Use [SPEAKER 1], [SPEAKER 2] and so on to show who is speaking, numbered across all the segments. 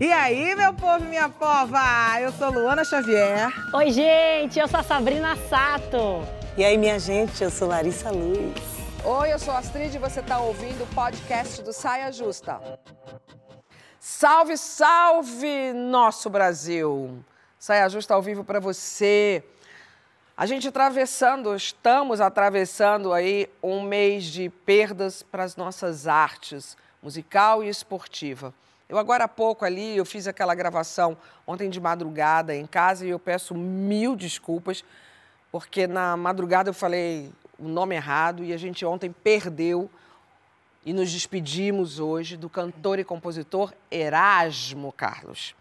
[SPEAKER 1] E aí, meu povo e minha pova? Eu sou Luana Xavier.
[SPEAKER 2] Oi, gente, eu sou a Sabrina Sato.
[SPEAKER 3] E aí, minha gente, eu sou Larissa Luz.
[SPEAKER 4] Oi, eu sou a Astrid e você está ouvindo o podcast do Saia Justa. Salve, salve, nosso Brasil! Saia Justa ao vivo para você. A gente atravessando, estamos atravessando aí um mês de perdas para as nossas artes, musical e esportiva. Eu agora há pouco ali, eu fiz aquela gravação ontem de madrugada em casa e eu peço mil desculpas, porque na madrugada eu falei o nome errado e a gente ontem perdeu e nos despedimos hoje do cantor e compositor Erasmo Carlos.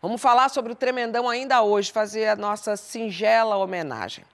[SPEAKER 4] Vamos falar sobre o Tremendão ainda hoje, fazer a nossa singela homenagem.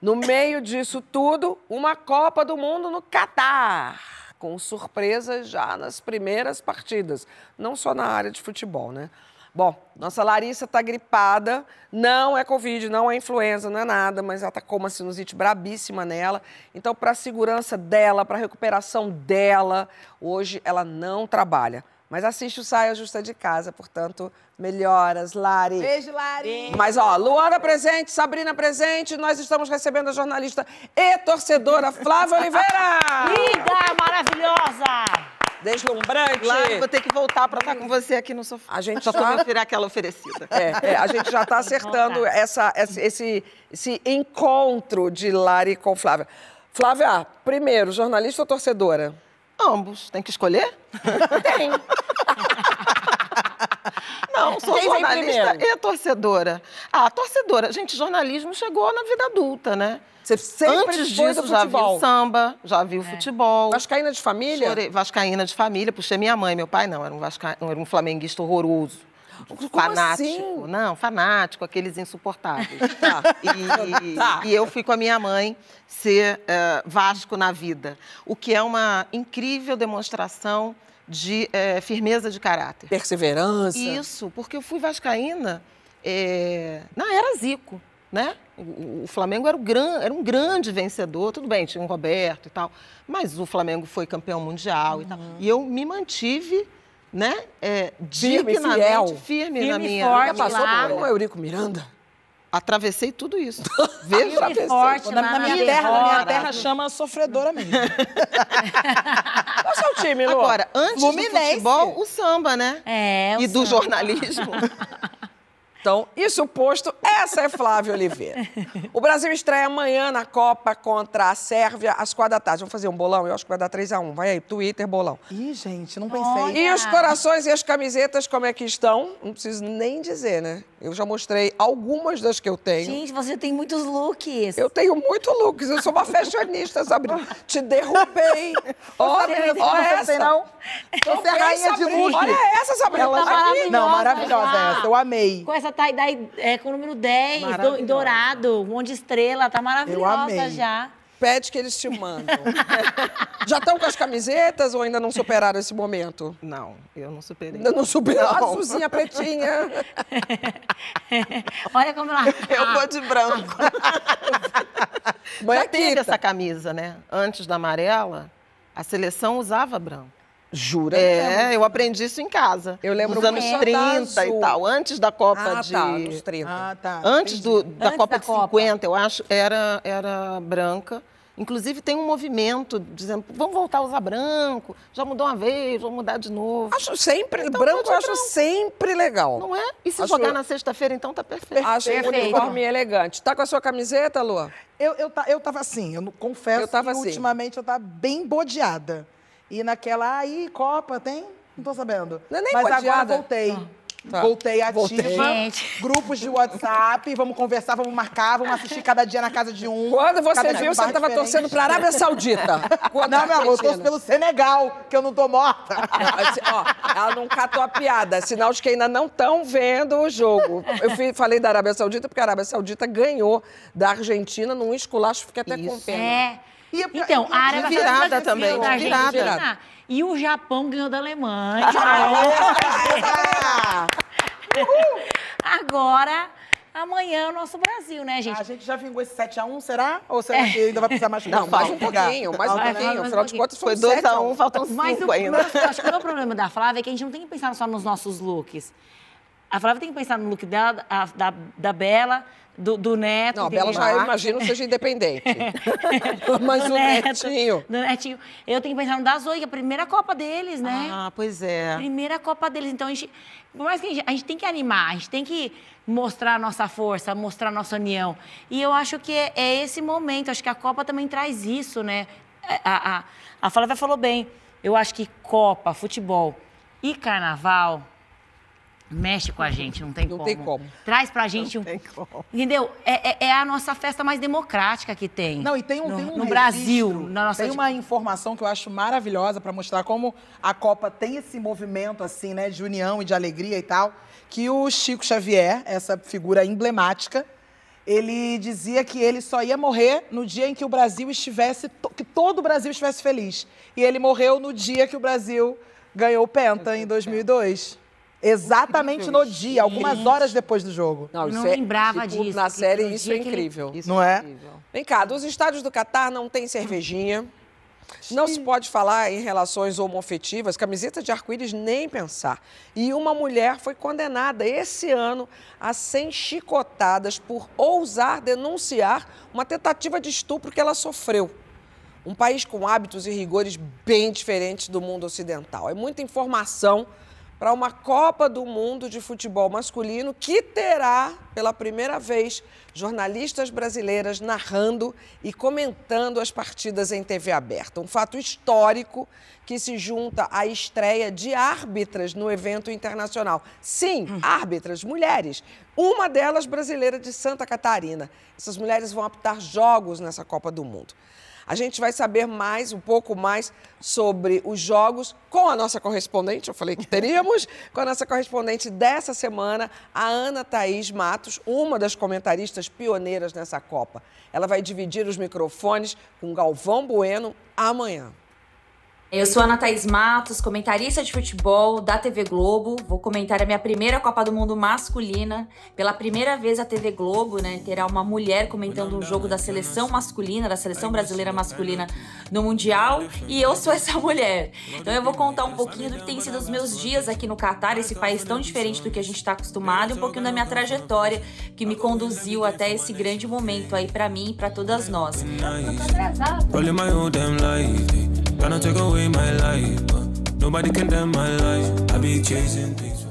[SPEAKER 4] No meio disso tudo, uma Copa do Mundo no Catar com surpresas já nas primeiras partidas, não só na área de futebol, né? Bom, nossa Larissa está gripada, não é Covid, não é influenza, não é nada, mas ela está com uma sinusite brabíssima nela. Então, para a segurança dela, para a recuperação dela, hoje ela não trabalha. Mas assiste o Saia Justa de Casa, portanto, melhoras, Lari.
[SPEAKER 1] Beijo, Lari.
[SPEAKER 4] Mas, ó, Luana presente, Sabrina presente, nós estamos recebendo a jornalista e torcedora Flávia Oliveira.
[SPEAKER 2] Linda, maravilhosa.
[SPEAKER 4] Deslumbrante.
[SPEAKER 5] Lari, vou ter que voltar para estar com você aqui no sofá.
[SPEAKER 4] A gente
[SPEAKER 5] Só me virar aquela oferecida.
[SPEAKER 4] É, é, a gente já está acertando essa, esse, esse encontro de Lari com Flávia. Flávia, primeiro, jornalista ou torcedora?
[SPEAKER 5] Ambos. Tem que escolher?
[SPEAKER 4] Tem.
[SPEAKER 5] Não, sou
[SPEAKER 4] Quem
[SPEAKER 5] jornalista e torcedora. Ah, torcedora. Gente, jornalismo chegou na vida adulta, né?
[SPEAKER 4] Você sempre
[SPEAKER 5] Antes disso, já vi o samba, já vi o futebol.
[SPEAKER 4] Vascaína de família?
[SPEAKER 5] Chorei, vascaína de família, puxei minha mãe, meu pai não, era um, vasca... era um flamenguista horroroso. Fanático.
[SPEAKER 4] assim?
[SPEAKER 5] Não, fanático, aqueles insuportáveis.
[SPEAKER 4] Tá.
[SPEAKER 5] E,
[SPEAKER 4] Tá.
[SPEAKER 5] e eu fui com a minha mãe ser eh, Vasco na vida, o que é uma incrível demonstração de eh, firmeza de caráter.
[SPEAKER 4] Perseverança.
[SPEAKER 5] Isso, porque eu fui vascaína eh, na era Zico, né? O, o Flamengo era, gran, era um grande vencedor, tudo bem, tinha o Roberto e tal, mas o Flamengo foi campeão mundial e tal.
[SPEAKER 4] Uhum.
[SPEAKER 5] E eu me mantive, né, eh,
[SPEAKER 4] Firme
[SPEAKER 5] dignamente
[SPEAKER 4] fiel.
[SPEAKER 5] firme, na
[SPEAKER 2] Firme e
[SPEAKER 5] minha...
[SPEAKER 2] forte
[SPEAKER 4] Já passou
[SPEAKER 2] lá.
[SPEAKER 4] por um Eurico Miranda?
[SPEAKER 5] Atravessei tudo isso. Veja.
[SPEAKER 2] E forte
[SPEAKER 1] Na, na minha terra, na minha terra chama sofredora mesmo.
[SPEAKER 4] Qual é o seu time, Lu?
[SPEAKER 5] Agora, antes
[SPEAKER 1] Fluminense.
[SPEAKER 5] do futebol, o samba, né?
[SPEAKER 2] É, o
[SPEAKER 5] e do
[SPEAKER 2] samba.
[SPEAKER 5] jornalismo.
[SPEAKER 4] Então, isso posto, essa é Flávia Oliveira. O Brasil estreia amanhã na Copa contra a Sérvia, às quatro da tarde. Vamos fazer um bolão? Eu acho que vai dar 3x1. Vai aí, Twitter, bolão.
[SPEAKER 1] Ih, gente, não pensei.
[SPEAKER 2] Olha.
[SPEAKER 4] E os corações e as camisetas, como é que estão? Não preciso nem dizer, né? Eu já mostrei algumas das que eu tenho.
[SPEAKER 2] Gente, você tem muitos looks.
[SPEAKER 4] Eu tenho muito looks, eu sou uma fashionista, Sabrina. Te derrubei. Olha, olha essa.
[SPEAKER 1] não? Você é rainha de
[SPEAKER 4] Sabrina.
[SPEAKER 1] look.
[SPEAKER 4] Olha essa, Sabrina.
[SPEAKER 2] Ela tá.
[SPEAKER 1] Não, maravilhosa essa. Eu amei.
[SPEAKER 2] Com essa tie-dye é, com o número 10, do, dourado, um monte de estrela, tá maravilhosa
[SPEAKER 1] amei.
[SPEAKER 2] já.
[SPEAKER 4] Pede que eles te mandam. Já estão com as camisetas ou ainda não superaram esse momento?
[SPEAKER 5] Não, eu não superei.
[SPEAKER 4] Ainda não superaram.
[SPEAKER 5] Não.
[SPEAKER 4] Azulzinha, pretinha.
[SPEAKER 2] Olha como ela
[SPEAKER 5] Eu vou de branco. Já teve essa camisa, né? Antes da amarela, a seleção usava branco.
[SPEAKER 4] Jura?
[SPEAKER 5] É, eu aprendi isso em casa.
[SPEAKER 4] Eu lembro
[SPEAKER 5] Nos anos
[SPEAKER 4] da
[SPEAKER 5] 30
[SPEAKER 4] azul.
[SPEAKER 5] e tal. Antes da Copa
[SPEAKER 4] Ah,
[SPEAKER 5] de.
[SPEAKER 4] tá, nos 30.
[SPEAKER 1] Ah, tá.
[SPEAKER 5] Antes do, da
[SPEAKER 2] Antes
[SPEAKER 5] Copa
[SPEAKER 2] da
[SPEAKER 5] de
[SPEAKER 2] Copa.
[SPEAKER 5] 50, eu acho, era, era branca. Inclusive, tem um movimento dizendo, vamos voltar a usar branco. Já mudou uma vez, vamos mudar de novo.
[SPEAKER 4] Acho sempre,
[SPEAKER 5] Então,
[SPEAKER 4] branco
[SPEAKER 5] pode
[SPEAKER 4] eu acho
[SPEAKER 5] branco.
[SPEAKER 4] sempre legal.
[SPEAKER 5] Não é? E se
[SPEAKER 4] Acho-
[SPEAKER 5] jogar na sexta-feira, então tá perfeito.
[SPEAKER 4] Acho o
[SPEAKER 2] Perfeito.
[SPEAKER 4] uniforme elegante. Tá com a sua camiseta, Lu?
[SPEAKER 1] Eu, eu, eu tava assim, eu não- confesso
[SPEAKER 4] Eu tava
[SPEAKER 1] que
[SPEAKER 4] assim.
[SPEAKER 1] ultimamente eu tava bem bodeada. E naquela, aí, Copa, tem? Não tô sabendo.
[SPEAKER 4] Não é nem
[SPEAKER 1] Mas agora voltei.
[SPEAKER 4] Tá.
[SPEAKER 1] Voltei ativa.
[SPEAKER 4] Voltei.
[SPEAKER 1] Grupos de WhatsApp, vamos conversar, vamos marcar, vamos assistir cada dia na casa de um.
[SPEAKER 4] Quando você
[SPEAKER 1] cada
[SPEAKER 4] viu, você estava
[SPEAKER 1] diferente.
[SPEAKER 4] torcendo para a Arábia Saudita.
[SPEAKER 1] Não, meu amor, eu torço pelo Senegal, que eu não tô morta.
[SPEAKER 4] Ó, ela não catou a piada, sinal de que ainda não estão vendo o jogo. Eu fui- falei da Arábia Saudita porque a Arábia Saudita ganhou da Argentina num esculacho, fiquei até com
[SPEAKER 5] Isso.
[SPEAKER 4] pena.
[SPEAKER 2] É.
[SPEAKER 1] E-
[SPEAKER 2] Então, a Arábia
[SPEAKER 5] de virada também,
[SPEAKER 2] da
[SPEAKER 5] virada.
[SPEAKER 2] Argentina e o Japão ganhou da Alemanha.
[SPEAKER 4] Ah,
[SPEAKER 2] Agora, amanhã é o nosso Brasil, né, gente?
[SPEAKER 1] A gente já vingou esse 7x1, será? Ou será que ainda vai precisar mais
[SPEAKER 4] Não, mais um pouquinho, mais um
[SPEAKER 2] Vai, vai,
[SPEAKER 4] pouquinho.
[SPEAKER 2] mais um
[SPEAKER 4] Afinal de contas,
[SPEAKER 5] Foi
[SPEAKER 4] foi
[SPEAKER 5] 2 a 1
[SPEAKER 4] 1
[SPEAKER 5] faltam
[SPEAKER 2] Mas o,
[SPEAKER 5] 5 ainda.
[SPEAKER 2] eu acho que o meu problema da Flávia é que a gente não tem que pensar só nos nossos looks. A Flávia tem que pensar no look dela, a- da, da Bela, do, do Neto.
[SPEAKER 4] Não, a Bela já, eu imagino, seja independente. Mas
[SPEAKER 2] Do
[SPEAKER 4] o
[SPEAKER 2] Neto,
[SPEAKER 4] Netinho...
[SPEAKER 2] Do Netinho. Eu tenho que pensar no da Zoe, que é a primeira Copa deles, né?
[SPEAKER 5] Ah, pois é.
[SPEAKER 2] Primeira Copa deles. Então, a gente, por mais que a gente, a gente tem que animar, a gente tem que mostrar a nossa força, mostrar a nossa união. E eu acho que é, é esse momento, acho que a Copa também traz isso, né? É, A, a, a Flávia falou bem. Eu acho que Copa, futebol e carnaval mexe com a gente, não tem
[SPEAKER 4] Não
[SPEAKER 2] como.
[SPEAKER 4] tem como.
[SPEAKER 2] Traz pra gente um.
[SPEAKER 5] tem como.
[SPEAKER 2] Entendeu? É, é- é a nossa festa mais democrática que tem.
[SPEAKER 1] Não, e tem um,
[SPEAKER 2] no,
[SPEAKER 1] tem um
[SPEAKER 2] no Brasil, na nossa
[SPEAKER 1] Tem uma informação que eu acho maravilhosa para mostrar como a Copa tem esse movimento assim, né, de união e de alegria e tal, que o Chico Xavier, essa figura emblemática, ele dizia que ele só ia morrer no dia em que o Brasil estivesse, que todo o Brasil estivesse feliz. E ele morreu no dia que o Brasil ganhou o Penta em 2002. Exatamente no dia, algumas horas depois do jogo.
[SPEAKER 2] Eu
[SPEAKER 4] isso
[SPEAKER 2] não
[SPEAKER 4] é-
[SPEAKER 2] lembrava
[SPEAKER 4] tipo,
[SPEAKER 2] disso,
[SPEAKER 4] Na série, isso é incrível.
[SPEAKER 5] Isso
[SPEAKER 1] Não é?
[SPEAKER 5] incrível.
[SPEAKER 4] Vem cá, dos estádios do Catar não tem cervejinha. Não se pode falar em relações homoafetivas, camiseta de arco-íris nem pensar. E uma mulher foi condenada esse ano a 100 chicotadas por ousar denunciar uma tentativa de estupro que ela sofreu. Um país com hábitos e rigores bem diferentes do mundo ocidental. É muita informação para uma Copa do Mundo de futebol masculino que terá, pela primeira vez, jornalistas brasileiras narrando e comentando as partidas em TV aberta. Um fato histórico que se junta à estreia de árbitras no evento internacional. Sim, árbitras, mulheres. Uma delas brasileira de Santa Catarina. Essas mulheres vão apitar jogos nessa Copa do Mundo. A gente vai saber mais, um pouco mais, sobre os jogos com a nossa correspondente, eu falei que teríamos, com a nossa correspondente dessa semana, a Ana Thaís Matos, uma das comentaristas pioneiras nessa Copa. Ela vai dividir os microfones com Galvão Bueno amanhã.
[SPEAKER 6] Eu sou Ana Thaís Matos, comentarista de futebol da TV Globo. Vou comentar a minha primeira Copa do Mundo masculina. Pela primeira vez a TV Globo, né, terá uma mulher comentando um jogo da seleção masculina, da seleção brasileira masculina no Mundial, e eu sou essa mulher. Então eu vou contar um pouquinho do que tem sido os meus dias aqui no Catar, esse país tão diferente do que a gente está acostumado, e um pouquinho da minha trajetória que me conduziu até esse grande momento aí para mim e para todas nós.
[SPEAKER 7] Life, they tryna take away my life, but nobody can damn my life. I be chasing things.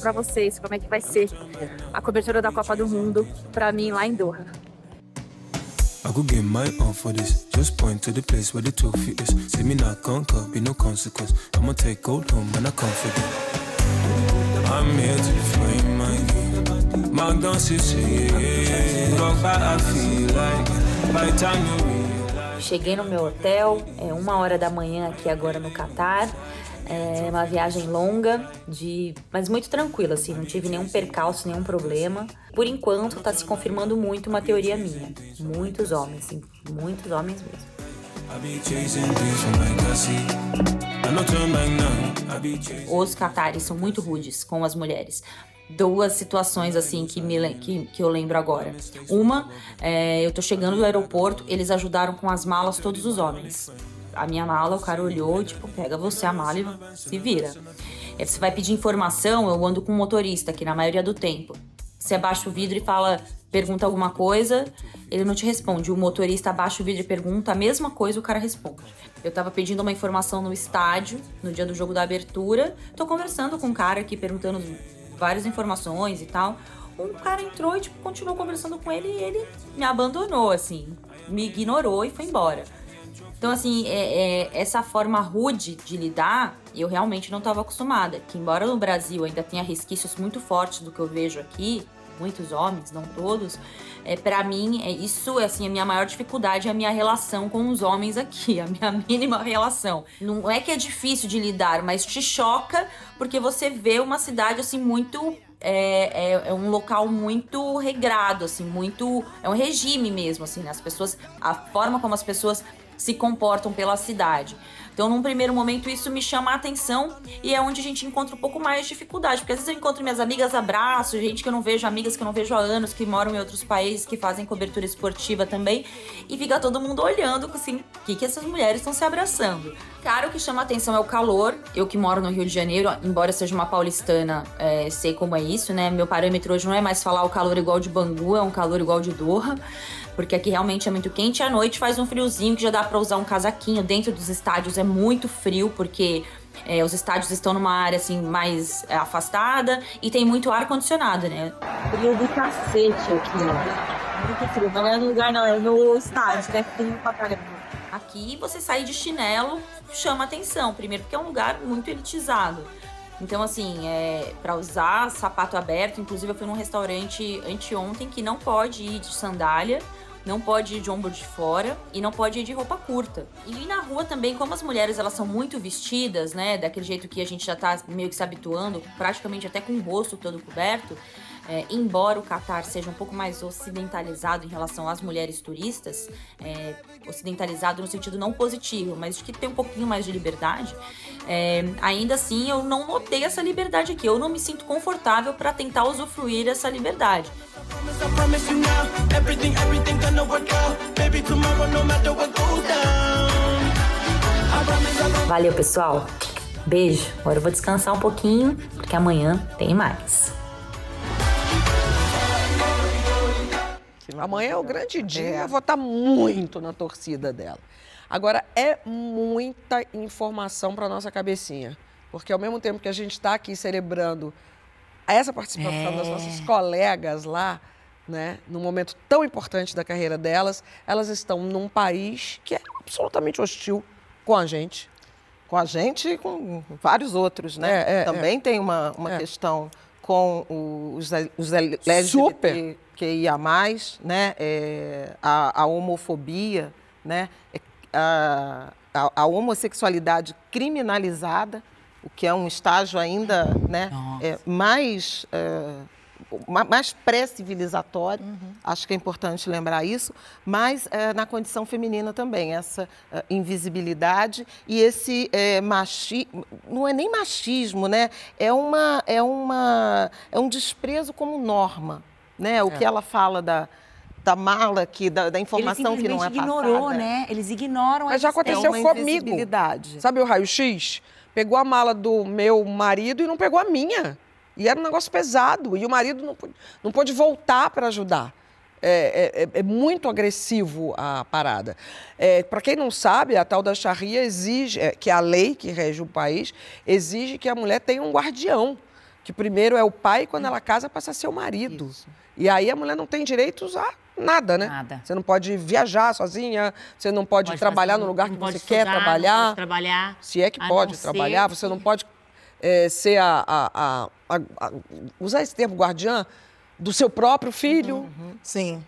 [SPEAKER 8] para vocês como é que vai ser a cobertura da Copa do Mundo para mim lá em Doha.
[SPEAKER 7] I could give my all for this. Just point to the place where the feet is. See me not conquer, be no consequence. I'ma take gold home and I forget. I'm here to define my game. Mark down six, yeah. Rock back, I feel like. By time you realize.
[SPEAKER 6] Cheguei no meu hotel, é uma hora da manhã aqui agora no Catar. É uma viagem longa, de, mas muito tranquila, assim, não tive nenhum percalço, nenhum problema. Por enquanto, tá se confirmando muito uma teoria minha. Muitos homens, sim, muitos homens mesmo. Os catares são muito rudes com as mulheres. Duas situações assim que, me, que, que eu lembro agora. Uma, é, eu tô chegando no aeroporto, eles ajudaram com as malas todos os homens. A minha mala, o cara olhou, tipo, pega você a mala e se vira. Aí você vai pedir informação, eu ando com um motorista aqui na maioria do tempo. Você abaixa o vidro e fala, pergunta alguma coisa, ele não te responde. O motorista abaixa o vidro e pergunta a mesma coisa, o cara responde. Eu tava pedindo uma informação no estádio, no dia do jogo da abertura. Tô conversando com um cara aqui, perguntando várias informações e tal. Um cara entrou e, tipo, continuou conversando com ele e ele me abandonou, assim. Me ignorou e foi embora. Então, assim, é, é- essa forma rude de lidar, eu realmente não estava acostumada. Que embora no Brasil ainda tenha resquícios muito fortes do que eu vejo aqui, muitos homens, não todos, é, para mim, é, isso é assim, a minha maior dificuldade é a minha relação com os homens aqui, a minha mínima relação. Não é que é difícil de lidar, mas te choca porque você vê uma cidade assim muito é, é, é um local muito regrado, assim, muito. É um regime mesmo, assim, né? As pessoas. A forma como as pessoas se comportam pela cidade. Então, num primeiro momento, isso me chama a atenção e é onde a gente encontra um pouco mais de dificuldade, porque às vezes eu encontro minhas amigas abraço, gente que eu não vejo, amigas que eu não vejo há anos, que moram em outros países, que fazem cobertura esportiva também, e fica todo mundo olhando assim, o que, que essas mulheres estão se abraçando. Cara, o que chama a atenção é o calor. Eu que moro no Rio de Janeiro, embora seja uma paulistana, é, sei como é isso, né? Meu parâmetro hoje não é mais falar o calor igual de Bangu, é um calor igual de Doha porque aqui realmente é muito quente e à noite faz um friozinho que já dá para usar um casaquinho. Dentro dos estádios é muito frio, porque é, os estádios estão numa área assim mais é, afastada e tem muito ar condicionado, né?
[SPEAKER 9] Frio do cacete aqui, ó. Muito frio. Não é no lugar, não, é no estádio, né? Frio pra caramba.
[SPEAKER 6] Aqui você sair de chinelo chama atenção, primeiro porque é um lugar muito elitizado. Então, assim, é, para usar sapato aberto, inclusive eu fui num restaurante anteontem que não pode ir de sandália, não pode ir de ombro de fora e não pode ir de roupa curta. E na rua também, como as mulheres elas são muito vestidas, né, daquele jeito que a gente já tá meio que se habituando, praticamente até com o rosto todo coberto, é, embora o Catar seja um pouco mais ocidentalizado em relação às mulheres turistas, é, ocidentalizado no sentido não positivo, mas de que tem um pouquinho mais de liberdade, é, ainda assim eu não notei essa liberdade aqui. Eu não me sinto confortável para tentar usufruir essa liberdade.
[SPEAKER 10] Valeu, pessoal. Beijo. Agora eu vou descansar um pouquinho, porque amanhã tem mais.
[SPEAKER 4] Amanhã é o grande dia, eu vou estar muito na torcida dela. Agora, é muita informação para nossa cabecinha. Porque ao mesmo tempo que a gente está aqui celebrando essa participação é. das nossas colegas lá, né, num momento tão importante da carreira delas, elas estão num país que é absolutamente hostil com a gente.
[SPEAKER 5] Com a gente e com vários outros, né? É, é, Também é. tem uma, uma é. questão com os, os LGBT Super. Que ia mais, né? É, a, a, homofobia, né? É, a, a, a, homossexualidade criminalizada, o que é um estágio ainda né, é, mais é, mais pré-civilizatório, uhum. acho que é importante lembrar isso, mas é, na condição feminina também, essa invisibilidade e esse é, machismo, não é nem machismo, né? É, uma, é, uma, é um desprezo como norma, né? O é. que ela fala da, da mala aqui, da, da informação que não é
[SPEAKER 2] ignorou, passada. né? Eles ignoram
[SPEAKER 4] Mas já aconteceu comigo. Sabe o raio-x? Pegou a mala do meu marido e não pegou a minha. E era um negócio pesado. E o marido não pôde, não pôde voltar para ajudar. É, é, é, é, muito agressivo a parada. É, para quem não sabe, a tal da Sharia exige, é, que é a lei que rege o país, exige que a mulher tenha um guardião. Que primeiro é o pai, quando ela casa, passa a ser o marido. Isso. E aí a mulher não tem direitos a nada, né? Nada. Você não pode viajar sozinha, você não pode, pode trabalhar no lugar que você estudar, quer trabalhar. Não
[SPEAKER 2] pode trabalhar.
[SPEAKER 4] Se é que pode trabalhar, você não pode é, ser a, a, a, a, usar esse termo guardiã do seu próprio filho. Uhum.
[SPEAKER 5] Sim.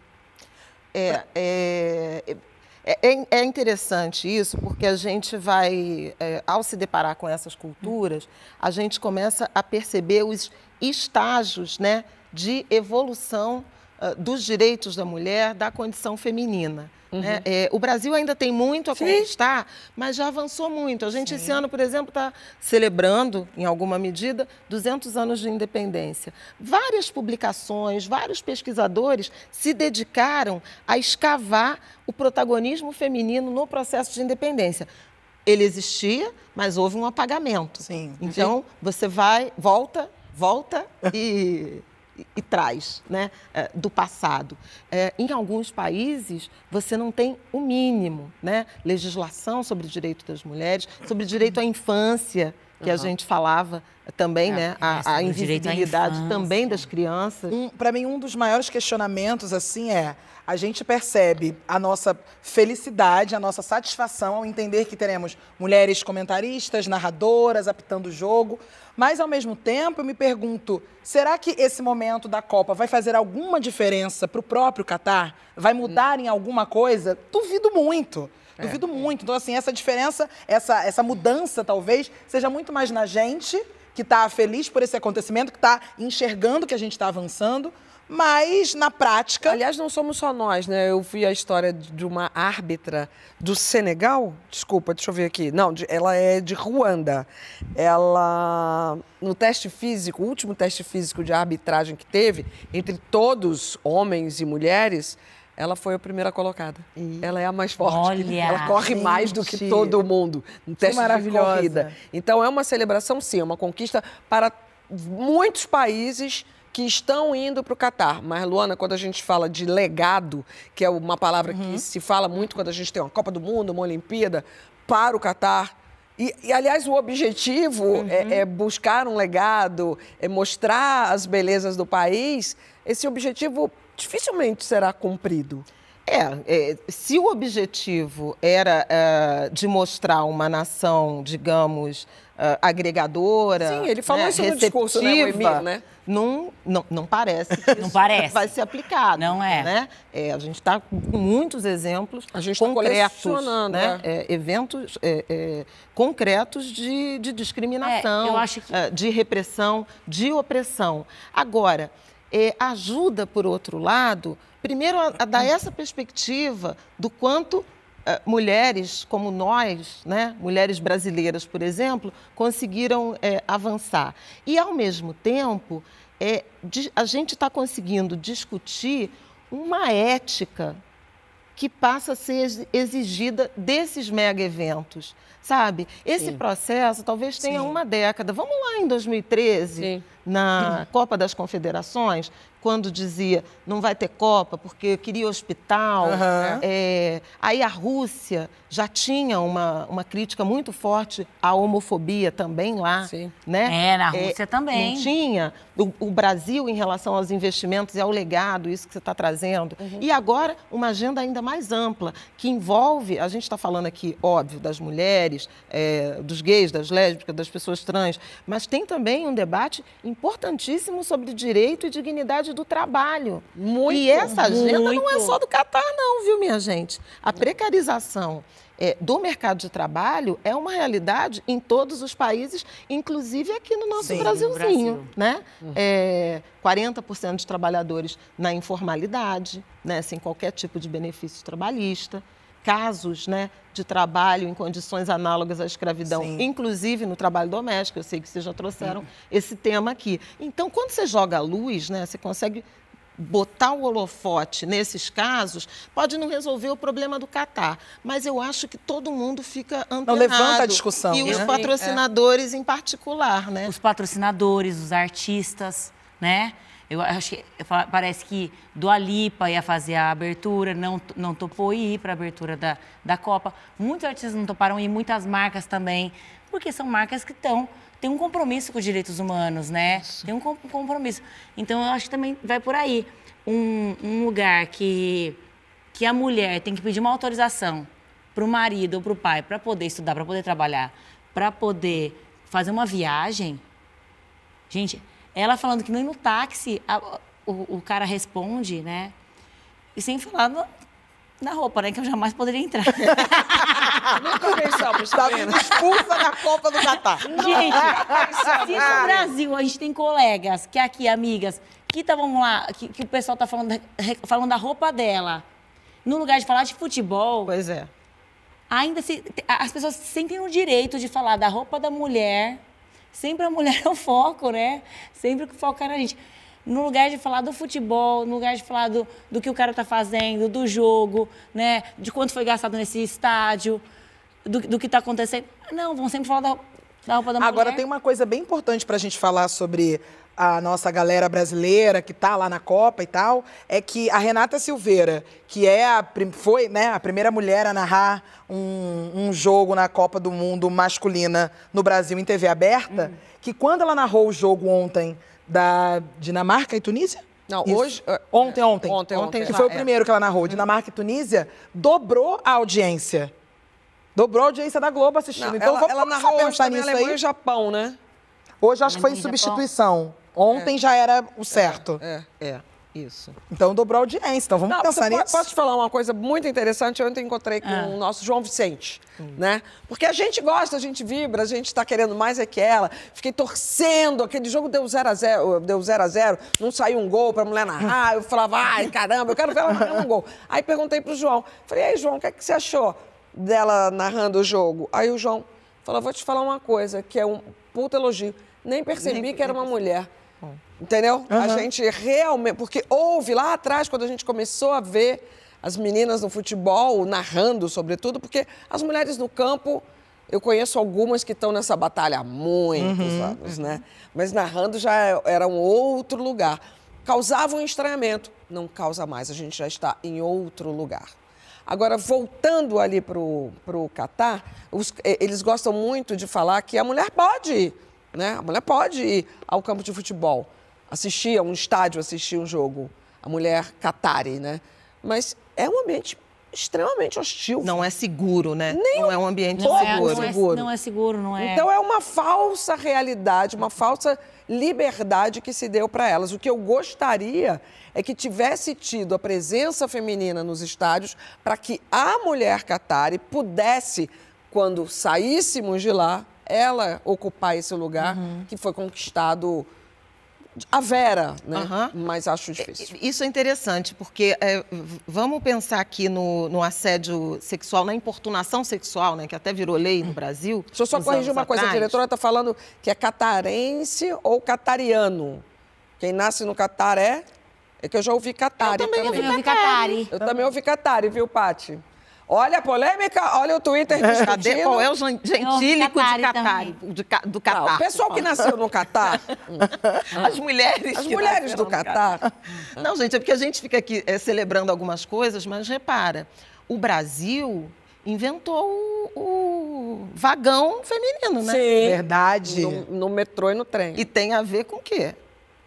[SPEAKER 5] É, é, é, é, interessante isso, porque a gente vai, é, ao se deparar com essas culturas, a gente começa a perceber os estágios né, de evolução uh, dos direitos da mulher, da condição feminina. Uhum. Né? É, o Brasil ainda tem muito a Sim. conquistar, mas já avançou muito. A gente, Sim. esse ano, por exemplo, está celebrando, em alguma medida, 200 anos de independência. Várias publicações, vários pesquisadores se dedicaram a escavar o protagonismo feminino no processo de independência ele existia, mas houve um apagamento. Sim. Então, você vai, volta, volta e e, traz né, é, do passado. É, em alguns países, você não tem o mínimo, né? Legislação sobre o direito das mulheres, sobre o direito à infância, que uhum. a gente falava também, é, né? A, a invisibilidade também das crianças.
[SPEAKER 1] Um, Para mim, um dos maiores questionamentos, assim, é a gente percebe a nossa felicidade, a nossa satisfação ao entender que teremos mulheres comentaristas, narradoras, apitando o jogo, mas ao mesmo tempo eu me pergunto, será que esse momento da Copa vai fazer alguma diferença para o próprio Catar? Vai mudar em alguma coisa? Duvido muito. É. Duvido muito. Então, assim, essa diferença, essa, essa mudança, talvez, seja muito mais na gente, que está feliz por esse acontecimento, que está enxergando que a gente está avançando, mas na prática.
[SPEAKER 4] Aliás, não somos só nós, né? Eu vi a história de uma árbitra do Senegal. Desculpa, deixa eu ver aqui. Não, de- ela é de Ruanda. Ela, no teste físico, o último teste físico de arbitragem que teve, entre todos, homens e mulheres, ela foi a primeira colocada. Ela é a mais forte.
[SPEAKER 2] Olha,
[SPEAKER 4] ela corre mais do que
[SPEAKER 1] gente.
[SPEAKER 4] todo mundo no teste de
[SPEAKER 1] maravilhosa.
[SPEAKER 4] corrida. Então é uma celebração, sim, é uma conquista para muitos países que estão indo para o Catar. Mas, Luana, quando a gente fala de legado, que é uma palavra que se fala muito quando a gente tem uma Copa do Mundo, uma Olimpíada, para o Catar. E, e, aliás, o objetivo é, é buscar um legado, é mostrar as belezas do país. Esse objetivo dificilmente será cumprido.
[SPEAKER 5] É, é, se o objetivo era é, de mostrar uma nação, digamos, é, agregadora,
[SPEAKER 4] Sim, ele falou
[SPEAKER 5] né,
[SPEAKER 4] isso no discurso, né, Emir, né?
[SPEAKER 5] Não, não, não parece que
[SPEAKER 2] Não
[SPEAKER 5] isso
[SPEAKER 2] parece.
[SPEAKER 5] vai ser aplicado.
[SPEAKER 2] Não é.
[SPEAKER 5] Né? É, a gente está com muitos exemplos
[SPEAKER 4] A gente tá
[SPEAKER 5] concretos,
[SPEAKER 4] colecionando,
[SPEAKER 5] né? É, eventos é, é, concretos de, de discriminação,
[SPEAKER 2] eu acho que-
[SPEAKER 5] de repressão, de opressão. Agora, é, ajuda, por outro lado, primeiro a, a dar essa perspectiva do quanto eh, mulheres como nós, né, mulheres brasileiras, por exemplo, conseguiram eh, avançar. E, ao mesmo tempo, di- a gente está conseguindo discutir uma ética que passa a ser ex- exigida desses mega eventos, sabe? Esse processo talvez tenha
[SPEAKER 1] Sim.
[SPEAKER 5] uma década. Vamos lá em 2013,
[SPEAKER 4] Sim.
[SPEAKER 5] na Copa das Confederações, quando dizia não vai ter Copa porque eu queria hospital.
[SPEAKER 1] Aham.
[SPEAKER 5] É, aí a Rússia já tinha uma, uma crítica muito forte à homofobia também lá.
[SPEAKER 4] Sim.
[SPEAKER 5] Né?
[SPEAKER 2] É, na Rússia também.
[SPEAKER 5] Não tinha. O, o Brasil, em relação aos investimentos e ao legado, isso que você está trazendo.
[SPEAKER 2] Uhum.
[SPEAKER 5] E agora, uma agenda ainda mais ampla, que envolve, a gente está falando aqui, óbvio, das mulheres, é, dos gays, das lésbicas, das pessoas trans, mas tem também um debate importantíssimo sobre direito e dignidade do trabalho.
[SPEAKER 4] Muito,
[SPEAKER 5] e essa agenda não é
[SPEAKER 2] muito.
[SPEAKER 5] só do Catar, não, viu, minha gente? A precarização é, do mercado de trabalho é uma realidade em todos os países, inclusive aqui no nosso
[SPEAKER 1] Sim, no
[SPEAKER 5] Brasilzinho.
[SPEAKER 2] Brasil.
[SPEAKER 5] Né? É, 40% de trabalhadores na informalidade, né, sem qualquer tipo de benefício trabalhista. Casos né, de trabalho em condições análogas à escravidão,
[SPEAKER 1] Sim.
[SPEAKER 5] inclusive no trabalho doméstico. Eu sei que vocês já trouxeram esse tema aqui. Então, quando você joga a luz, né, você consegue botar o holofote nesses casos, pode não resolver o problema do Catar, mas eu acho que todo mundo fica antenado.
[SPEAKER 1] levanta a discussão,
[SPEAKER 5] E os
[SPEAKER 1] né?
[SPEAKER 5] patrocinadores em particular, né?
[SPEAKER 2] os patrocinadores, os artistas, né? Eu fa- parece que Dua Lipa ia fazer a abertura, não, não topou ir para a abertura da, da Copa. Muitos artistas não toparam ir, muitas marcas também, porque são marcas que estão têm um compromisso com os direitos humanos, né? Tem um com- compromisso. Então eu acho que também vai por aí. Um, um lugar que que a mulher tem que pedir uma autorização para o marido ou para o pai para poder estudar, para poder trabalhar, para poder fazer uma viagem. Gente, ela falando que nem no táxi a- o, o cara responde, né? E sem falar no- na roupa, né? Que eu jamais poderia entrar.
[SPEAKER 4] Nunca pensamos, tá
[SPEAKER 1] Estava
[SPEAKER 4] vendo?
[SPEAKER 1] expulsa da Copa do Catar.
[SPEAKER 2] Gente, se no Brasil a gente tem colegas, que aqui, amigas, que estavam lá, que, que o pessoal tá falando, falando da roupa dela, no lugar de falar de futebol,
[SPEAKER 5] Pois é.
[SPEAKER 2] ainda se, as pessoas sentem o direito de falar da roupa da mulher. Sempre a mulher é o foco, né? Sempre que foca na gente. No lugar de falar do futebol, no lugar de falar do, do que o cara tá fazendo, do jogo, né? De quanto foi gastado nesse estádio, do, do que tá acontecendo. Não, vão sempre falar da, da roupa da mulher.
[SPEAKER 1] Agora, tem uma coisa bem importante para a gente falar sobre a nossa galera brasileira que tá lá na Copa e tal, é que a Renata Silveira, que é a, foi né, a primeira mulher a narrar um, um jogo na Copa do Mundo masculina no Brasil em TV aberta,
[SPEAKER 4] Uhum.
[SPEAKER 1] que quando ela narrou o jogo ontem da Dinamarca e Tunísia?
[SPEAKER 4] Não,
[SPEAKER 1] Isso.
[SPEAKER 4] hoje- é,
[SPEAKER 1] Ontem, ontem.
[SPEAKER 4] ontem, ontem
[SPEAKER 1] Que foi o
[SPEAKER 4] é.
[SPEAKER 1] primeiro que ela narrou. Dinamarca e Tunísia dobrou a audiência. Dobrou a audiência da Globo assistindo.
[SPEAKER 4] Não,
[SPEAKER 1] então
[SPEAKER 4] ela,
[SPEAKER 1] vamos
[SPEAKER 4] ela narrou hoje também
[SPEAKER 1] nisso
[SPEAKER 4] Alemanha
[SPEAKER 1] aí.
[SPEAKER 4] e Japão, né?
[SPEAKER 1] Hoje acho que foi em
[SPEAKER 2] Japão.
[SPEAKER 1] substituição. Ontem já era o certo.
[SPEAKER 4] É.
[SPEAKER 5] É. Isso.
[SPEAKER 1] Então dobrou a audiência. Então vamos
[SPEAKER 4] Não,
[SPEAKER 1] pensar nisso.
[SPEAKER 4] Posso te falar uma coisa muito interessante? Ontem encontrei com
[SPEAKER 1] Ah.
[SPEAKER 4] o nosso João Vicente, né? Porque a gente gosta, a gente vibra, a gente está querendo mais é que ela. Fiquei torcendo, aquele jogo deu 0 a 0 deu 0 a 0 não saiu um gol pra mulher narrar. Eu falava, ai, caramba, eu quero ver ela narrando um gol. Aí perguntei pro João, falei, aí, João, o que, é que você achou dela narrando o jogo? Aí o João falou, vou te falar uma coisa, que é um puto elogio. Nem percebi
[SPEAKER 5] Nem-
[SPEAKER 4] que era uma mulher. Entendeu? A
[SPEAKER 1] Aham.
[SPEAKER 4] gente realmente. Porque houve lá atrás, quando a gente começou a ver as meninas no futebol narrando, sobretudo, porque as mulheres no campo, eu conheço algumas que estão nessa batalha há muitos
[SPEAKER 1] Uhum.
[SPEAKER 4] anos, né? Mas narrando já era um outro lugar. Causava um estranhamento. Não causa mais, a gente já está em outro lugar. Agora, voltando ali para o Catar, eles gostam muito de falar que a mulher pode ir, né? A mulher pode ir ao campo de futebol, assistir a um estádio, assistir um jogo. A mulher catari, né? Mas é um ambiente extremamente hostil.
[SPEAKER 5] Não é seguro, né? não é um ambiente
[SPEAKER 4] pouco
[SPEAKER 5] seguro.
[SPEAKER 2] Não é,
[SPEAKER 4] seguro.
[SPEAKER 2] não é seguro, não é.
[SPEAKER 4] Então é uma falsa realidade, uma falsa liberdade que se deu para elas. O que eu gostaria é que tivesse tido a presença feminina nos estádios para que a mulher catari pudesse, quando saíssemos de lá, ela ocupar esse lugar que foi conquistado a Vera, né?
[SPEAKER 5] Aham.
[SPEAKER 4] Mas acho difícil.
[SPEAKER 5] Isso é interessante, porque é, vamos pensar aqui no, no assédio sexual, na importunação sexual, né, que até virou lei no Brasil.
[SPEAKER 4] Deixa eu só corrigir uma coisa, a
[SPEAKER 5] atrás.
[SPEAKER 4] diretora está falando que é catarense ou catariano. Quem nasce no Catar é. É que eu já ouvi Catari.
[SPEAKER 5] Eu também
[SPEAKER 2] Eu ouvi Catari.
[SPEAKER 4] Eu também ouvi Catari, viu, Pati? Olha a polêmica, olha o Twitter discutindo.
[SPEAKER 5] Cadê? Qual é o gen- gentílico de
[SPEAKER 2] Catari
[SPEAKER 5] Catar? de ca- do
[SPEAKER 4] Não,
[SPEAKER 5] Catar.
[SPEAKER 4] o pessoal que nasceu no Catar,
[SPEAKER 5] As mulheres.
[SPEAKER 4] as mulheres do
[SPEAKER 5] no
[SPEAKER 4] Catar,
[SPEAKER 5] Não, gente, é porque a gente fica aqui é, celebrando algumas coisas, mas repara, o Brasil inventou o, o vagão feminino, né?
[SPEAKER 4] sim,
[SPEAKER 1] Verdade.
[SPEAKER 4] no, no metrô e no trem.
[SPEAKER 5] E tem a ver com o quê?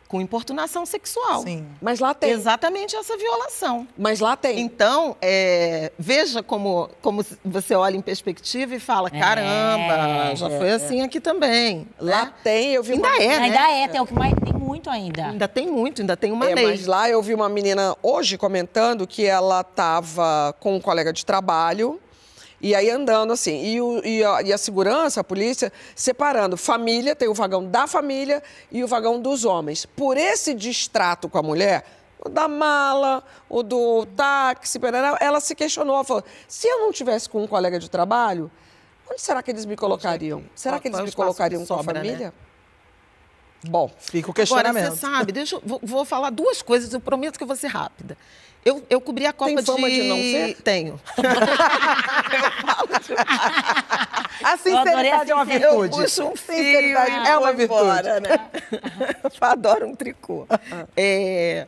[SPEAKER 5] Com importunação sexual.
[SPEAKER 1] Sim.
[SPEAKER 4] Mas lá tem.
[SPEAKER 5] Exatamente essa violação.
[SPEAKER 4] Mas lá tem.
[SPEAKER 5] Então, é, veja como, como você olha em perspectiva e fala: caramba, já foi assim aqui também.
[SPEAKER 4] Lá
[SPEAKER 5] né?
[SPEAKER 4] tem, eu vi
[SPEAKER 5] Ainda
[SPEAKER 4] uma...
[SPEAKER 5] é, né?
[SPEAKER 2] Ainda é, tem, o que mais, tem muito ainda.
[SPEAKER 5] Ainda tem muito, ainda tem uma
[SPEAKER 4] É,
[SPEAKER 5] lei.
[SPEAKER 4] mas lá eu vi uma menina hoje comentando que ela estava com um colega de trabalho e aí andando assim. E, o- e a, e a segurança, a polícia, separando família, tem o vagão da família e o vagão dos homens. Por esse distrato com a mulher, o da mala, o do táxi, ela se questionou. Ela falou: se eu não tivesse com um colega de trabalho, onde será que eles me colocariam? Será que eles
[SPEAKER 5] é
[SPEAKER 4] me
[SPEAKER 5] espaço
[SPEAKER 4] colocariam com a
[SPEAKER 5] né?
[SPEAKER 4] família? Bom,
[SPEAKER 1] Fica o
[SPEAKER 5] Agora,
[SPEAKER 1] questionamento.
[SPEAKER 5] você sabe, deixa eu vou, vou falar duas coisas, eu prometo que eu vou ser rápida. Eu, eu cobri a Copa
[SPEAKER 4] Tem fama de não ser?
[SPEAKER 5] Tenho.
[SPEAKER 1] A sinceridade é uma
[SPEAKER 2] sinceridade.
[SPEAKER 5] Eu
[SPEAKER 1] virtude.
[SPEAKER 5] puxo um fio
[SPEAKER 1] Sinceridade
[SPEAKER 5] e
[SPEAKER 1] é uma virtude.
[SPEAKER 5] embora, né? Eu adoro um tricô. É,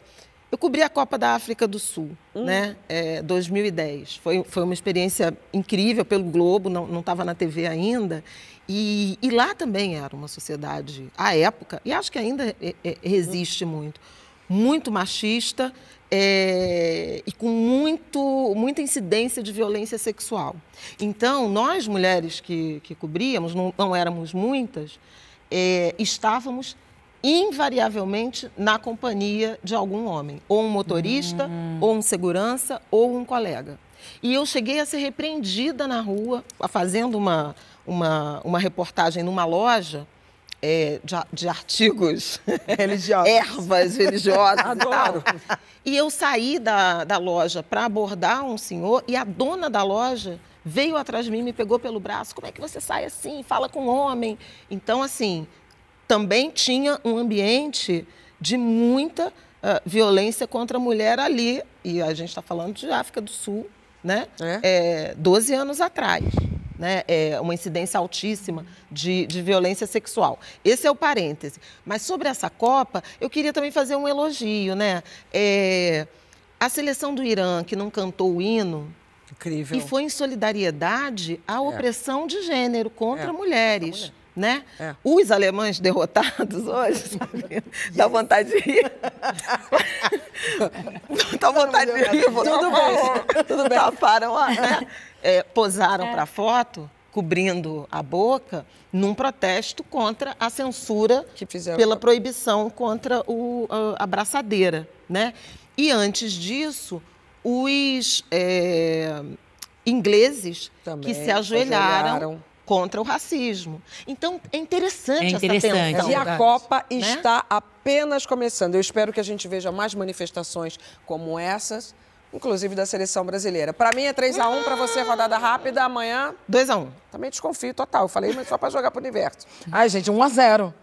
[SPEAKER 5] eu cobri a Copa da África do Sul, né? É, 2010. Foi, foi uma experiência incrível pelo Globo, não estava na TV ainda. E, e lá também era uma sociedade, à época, e acho que ainda é, é, resiste muito, muito machista é, e com muito, muita incidência de violência sexual. Então, nós mulheres que, que cobríamos, não, não éramos muitas, é, estávamos invariavelmente na companhia de algum homem, ou um motorista, ou um segurança, ou um colega. E eu cheguei a ser repreendida na rua, fazendo uma, uma, uma reportagem numa loja é, de, de artigos
[SPEAKER 1] Religiosos.
[SPEAKER 5] ervas religiosas e tal. E eu saí da, da loja para abordar um senhor e a dona da loja veio atrás de mim, me pegou pelo braço. Como é que você sai assim? Fala com um homem. Então, assim, também tinha um ambiente de muita ah, violência contra a mulher ali. E a gente está falando de África do Sul, né?
[SPEAKER 4] É?
[SPEAKER 5] É, 12 anos atrás. Né? É uma incidência altíssima de, de violência sexual. Esse é o parêntese. Mas sobre essa Copa, eu queria também fazer um elogio. Né? É, a seleção do Irã, que não cantou o hino,
[SPEAKER 4] incrível.
[SPEAKER 5] e foi em solidariedade à opressão de gênero contra
[SPEAKER 4] É,
[SPEAKER 5] mulheres. Né?
[SPEAKER 4] É.
[SPEAKER 5] Os alemães derrotados hoje, sabe? dá vontade de rir. dá vontade de rir.
[SPEAKER 4] Tudo bem, tudo bem.
[SPEAKER 5] Taparam, ó, né? É, posaram para foto cobrindo a boca num protesto contra a censura
[SPEAKER 4] fizeram...
[SPEAKER 5] pela proibição contra o, a, a braçadeira, né? E antes disso, os é, ingleses
[SPEAKER 4] Também
[SPEAKER 5] que se ajoelharam,
[SPEAKER 4] ajoelharam.
[SPEAKER 5] contra o racismo. Então, é interessante,
[SPEAKER 2] É interessante.
[SPEAKER 5] essa tensão.
[SPEAKER 4] E a Copa
[SPEAKER 5] né?
[SPEAKER 4] está apenas começando. Eu espero que a gente veja mais manifestações como essas, inclusive da seleção brasileira. Para mim é 3 a 1 para você, rodada rápida. Amanhã,
[SPEAKER 5] 2 a 1
[SPEAKER 4] também desconfio total. Eu falei, mas só para jogar pro universo.
[SPEAKER 1] Ai, gente, 1 a 0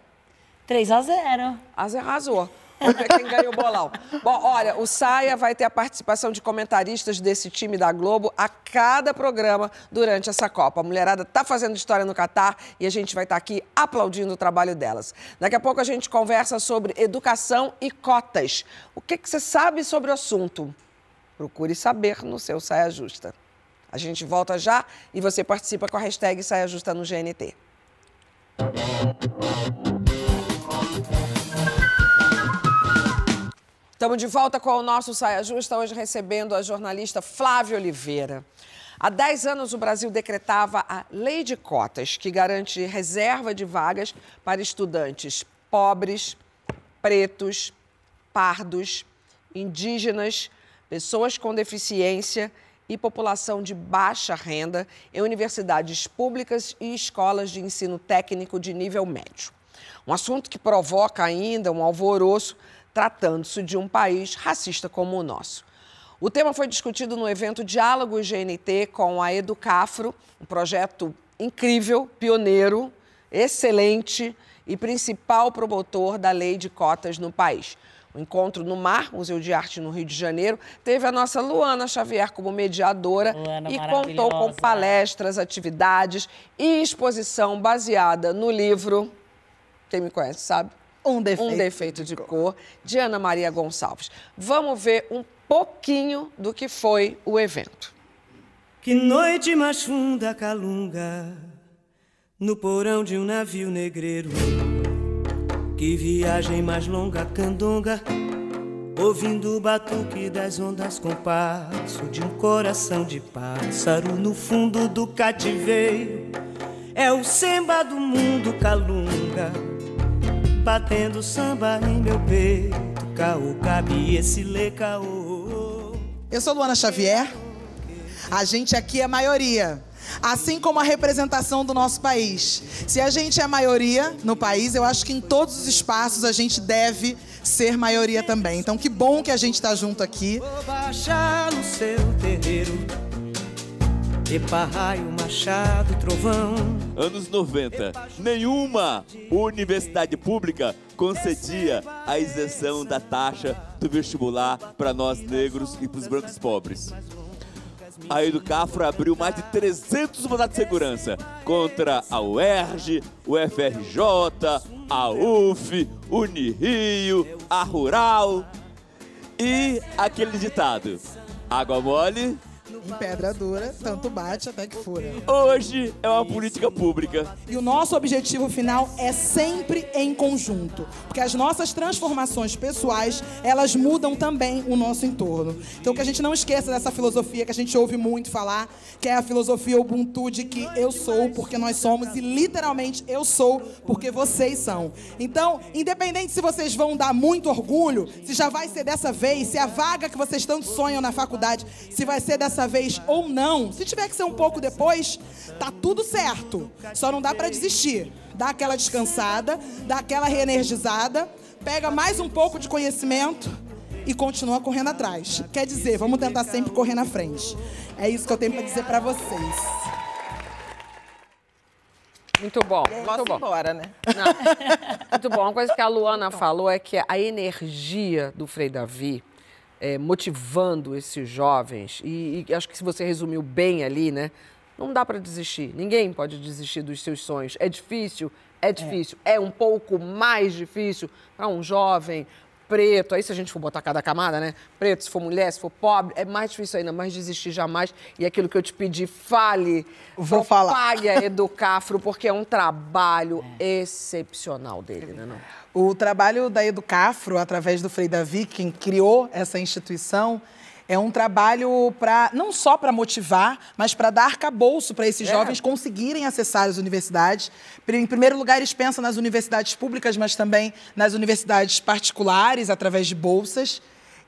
[SPEAKER 2] 3 a 0
[SPEAKER 4] Asa arrasou. Ver quem ganha o bolão. Bom, olha, o Saia vai ter a participação de comentaristas desse time da Globo a cada programa durante essa Copa. A mulherada está fazendo história no Catar e a gente vai estar aqui aplaudindo o trabalho delas. Daqui a pouco a gente conversa sobre educação e cotas. O que, que você sabe sobre o assunto? Procure saber no seu Saia Justa. A gente volta já e você participa com a hashtag Saia Justa no GNT. Estamos de volta com o nosso Saia Justa, hoje recebendo a jornalista Flávia Oliveira. Há 10 anos, o Brasil decretava a Lei de Cotas, que garante reserva de vagas para estudantes pobres, pretos, pardos, indígenas, pessoas com deficiência e população de baixa renda em universidades públicas e escolas de ensino técnico de nível médio. Um assunto que provoca ainda um alvoroço, tratando-se de um país racista como o nosso. O tema foi discutido no evento Diálogo GNT com a Educafro, um projeto incrível, pioneiro, excelente e principal promotor da lei de cotas no país. O encontro no Mar, Museu de Arte no Rio de Janeiro, teve a nossa Luana Xavier como mediadora
[SPEAKER 2] Luana
[SPEAKER 4] e contou com palestras, atividades e exposição baseada no livro. Quem me conhece sabe?
[SPEAKER 1] Um defeito,
[SPEAKER 4] um defeito de cor, de Ana Maria Gonçalves. Vamos ver um pouquinho do que foi o evento.
[SPEAKER 11] Que noite mais funda calunga no porão de um navio negreiro. Que viagem mais longa candonga, ouvindo o batuque das ondas com passo de um coração de pássaro no fundo do cativeiro. É o samba do mundo calunga, batendo samba em meu peito. Caô, cabe esse lê caô.
[SPEAKER 1] Eu sou Luana Xavier. A gente aqui é maioria. Assim como a representação do nosso país. Se a gente é maioria no país, eu acho que em todos os espaços a gente deve ser maioria também. Então, que bom que a gente está junto aqui.
[SPEAKER 11] Vou baixar no seu terreiro. Epa, raio, machado, trovão.
[SPEAKER 12] Anos 90, nenhuma universidade pública concedia a isenção da taxa do vestibular para nós negros e para os brancos pobres. A Educafro abriu mais de 300 mandatos de segurança contra a UERJ, o FRJ, a UF, Unirio, a Rural e aquele ditado: água mole
[SPEAKER 1] Em pedra dura, tanto bate até que fura.
[SPEAKER 12] hoje é uma política pública.
[SPEAKER 1] E o nosso objetivo final é sempre em conjunto, porque as nossas transformações pessoais, elas mudam também o nosso entorno. Então que a gente não esqueça dessa filosofia que a gente ouve muito falar, que é a filosofia Ubuntu de que eu sou porque nós somos e literalmente eu sou porque vocês são. Então, independente se vocês vão dar muito orgulho, se já vai ser dessa vez, se a vaga que vocês tanto sonham na faculdade, se vai ser dessa vez ou não, se tiver que ser um pouco depois, tá tudo certo. Só não dá pra desistir. Dá aquela descansada, dá aquela reenergizada, pega mais um pouco de conhecimento e continua correndo atrás. Quer dizer, vamos tentar sempre correr na frente. É isso que eu tenho pra dizer pra vocês.
[SPEAKER 4] Muito bom, muito bom.
[SPEAKER 5] embora, né?
[SPEAKER 4] Não. Muito bom. Uma coisa que a Luana falou é que a energia do Frei Davi, é, motivando esses jovens, e, e acho que se você resumiu bem ali, né? Não dá para desistir. Ninguém pode desistir dos seus sonhos. É difícil? É difícil. É, um pouco mais difícil para um jovem preto. Aí, se a gente for botar cada camada, né? Preto, se for mulher, se for pobre, é mais difícil ainda, mas desistir jamais. E aquilo que eu te pedi, fale.
[SPEAKER 1] Vou falar.
[SPEAKER 4] A Educafro, porque é um trabalho excepcional dele, né? Não?
[SPEAKER 1] O trabalho da Educafro, através do Frei Davi, quem criou essa instituição, É um trabalho para não só para motivar, mas para dar arcabouço para esses
[SPEAKER 4] É.
[SPEAKER 1] jovens conseguirem acessar as universidades. Em primeiro lugar, eles pensam nas universidades públicas, mas também nas universidades particulares, através de bolsas.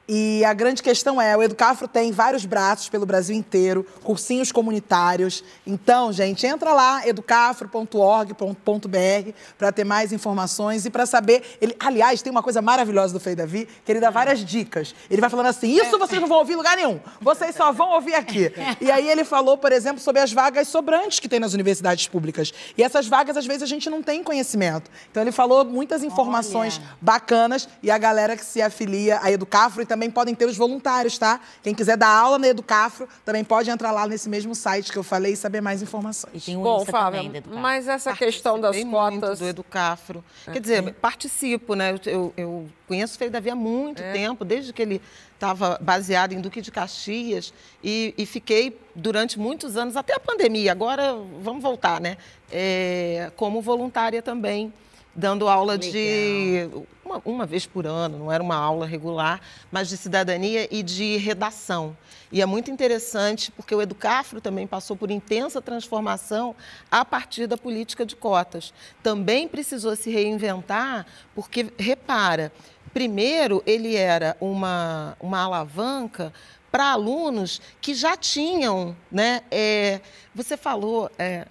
[SPEAKER 1] E a grande questão é, o Educafro tem vários braços pelo Brasil inteiro, cursinhos comunitários. Então, gente, entra lá, educafro.org.br para ter mais informações e para saber. Ele, aliás, tem uma coisa maravilhosa do Frei Davi, que ele dá várias dicas. Ele vai falando assim: isso vocês não vão ouvir em lugar nenhum. Vocês só vão ouvir aqui. E aí ele falou, por exemplo, sobre as vagas sobrantes que tem nas universidades públicas. E essas vagas, às vezes, a gente não tem conhecimento. Então ele falou muitas informações bacanas e a galera que se afilia a Educafro e também podem ter os voluntários, tá? Quem quiser dar aula na Educafro também pode entrar lá nesse mesmo site que eu falei e saber mais informações. E
[SPEAKER 2] tem
[SPEAKER 4] Bom, Fábio, mas essa questão das
[SPEAKER 5] Participei
[SPEAKER 4] cotas...
[SPEAKER 5] do Educafro.
[SPEAKER 4] É.
[SPEAKER 5] Quer dizer, participo, né? Eu, eu, eu conheço o Frei Davi há muito
[SPEAKER 4] É.
[SPEAKER 5] tempo, desde que ele estava baseado em Duque de Caxias e, e fiquei durante muitos anos, até a pandemia, agora vamos voltar, né? É, como voluntária também, dando aula de uma, uma vez por ano, não era uma aula regular, mas de cidadania e de redação. E é muito interessante porque o Educafro também passou por intensa transformação a partir da política de cotas. Também precisou se reinventar, porque, repara, primeiro ele era uma, uma alavanca para alunos que já tinham, né? é, você falou, é,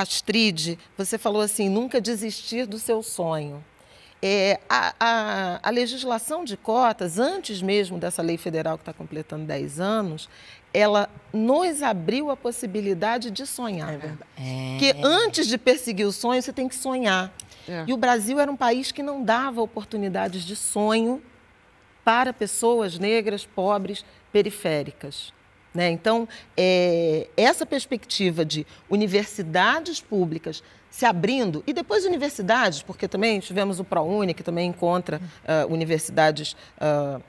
[SPEAKER 5] Astrid, você falou assim, nunca desistir do seu sonho. É, a, a- a legislação de cotas, antes mesmo dessa lei federal que está completando 10 anos, ela nos abriu a possibilidade de sonhar. É verdade. Porque antes de perseguir o sonho, você tem que sonhar.
[SPEAKER 4] É.
[SPEAKER 5] E o Brasil era um país que não dava oportunidades de sonho para pessoas negras, pobres, periféricas. Né? Então, é, essa perspectiva de universidades públicas se abrindo, e depois universidades, porque também tivemos o ProUni, que também encontra ah, universidades ah,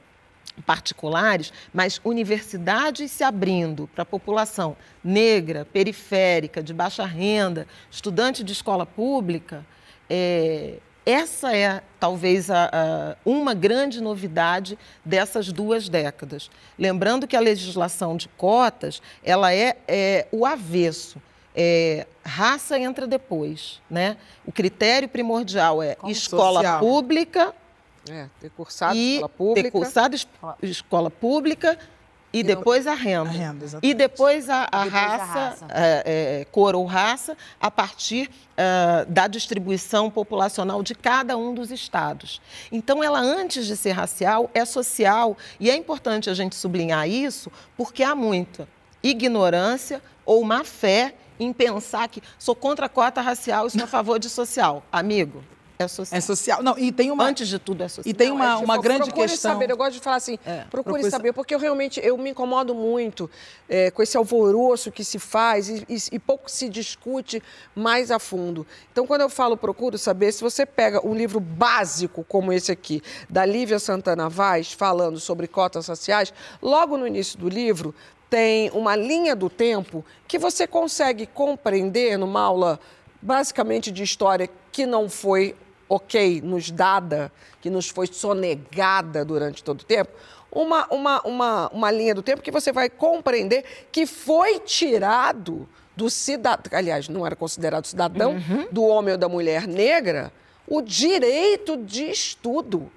[SPEAKER 5] particulares, mas universidades se abrindo para a população negra, periférica, de baixa renda, estudante de escola pública, é, essa é talvez a- a- uma grande novidade dessas duas décadas. Lembrando que a legislação de cotas ela é, é o avesso. É, raça entra depois, né? O critério primordial é escola
[SPEAKER 4] social.
[SPEAKER 5] pública
[SPEAKER 4] É, ter cursado
[SPEAKER 5] e
[SPEAKER 4] escola pública.
[SPEAKER 5] ter cursado es- escola pública e, depois a renda. e depois a, a
[SPEAKER 2] Depois a
[SPEAKER 5] raça,
[SPEAKER 2] raça.
[SPEAKER 5] é, é, cor ou raça, a partir ah, da distribuição populacional de cada um dos estados. Então, ela, antes de ser racial, é social. E é importante a gente sublinhar isso, porque há muita ignorância ou má fé em pensar que sou contra a cota racial e sou a favor de social. Amigo, é social.
[SPEAKER 1] É social. Não, e tem uma.
[SPEAKER 5] Antes de tudo, é social.
[SPEAKER 1] E tem uma,
[SPEAKER 4] É, tipo,
[SPEAKER 1] uma grande
[SPEAKER 4] procure
[SPEAKER 1] questão.
[SPEAKER 4] saber, eu gosto de falar assim, procure,
[SPEAKER 1] procure
[SPEAKER 4] saber, porque eu realmente eu me incomodo muito é, com esse alvoroço que se faz e, e- e pouco se discute mais a fundo. Então, quando eu falo procuro saber, se você pega um livro básico como esse aqui, da Lívia Santana Vaz, falando sobre cotas raciais, logo no início do livro tem uma linha do tempo que você consegue compreender numa aula basicamente de história que não foi ok, nos dada, que nos foi sonegada durante todo o tempo, uma, uma, uma, uma linha do tempo que você vai compreender que foi tirado do cidadão, aliás, não era considerado cidadão, do homem ou da mulher negra, o direito de estudo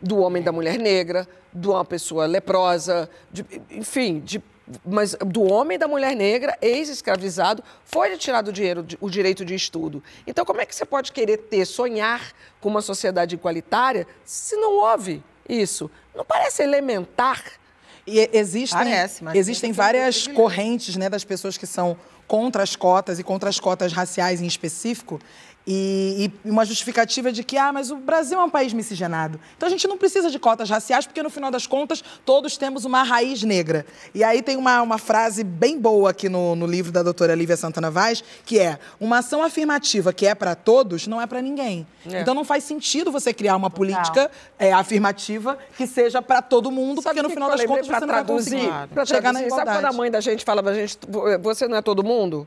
[SPEAKER 4] do homem e da mulher negra, de uma pessoa leprosa, de- enfim, de- mas do homem e da mulher negra, ex-escravizado, foi tirado o, dinheiro, o direito de estudo. Então, como é que você pode querer ter, sonhar com uma sociedade igualitária se não houve isso? Não parece elementar?
[SPEAKER 1] E existem,
[SPEAKER 5] Parece, mas
[SPEAKER 1] existem várias correntes né, das pessoas que são contra as cotas e contra as cotas raciais em específico. E, e uma justificativa de que, ah, mas o Brasil é um país miscigenado. Então a gente não precisa de cotas raciais, porque no final das contas todos temos uma raiz negra. E aí tem uma, uma frase bem boa aqui no, no livro da doutora Lívia Santana Vaz, que é: uma ação afirmativa que é para todos não é para ninguém.
[SPEAKER 4] É.
[SPEAKER 1] Então não faz sentido você criar uma política é, afirmativa que seja para todo mundo, porque no final das contas você não vai
[SPEAKER 4] traduzir,
[SPEAKER 1] conseguir
[SPEAKER 4] pra
[SPEAKER 1] chegar na
[SPEAKER 4] traduzir, Sabe
[SPEAKER 1] igualdade.
[SPEAKER 4] quando a mãe da gente fala pra gente, você não é todo mundo?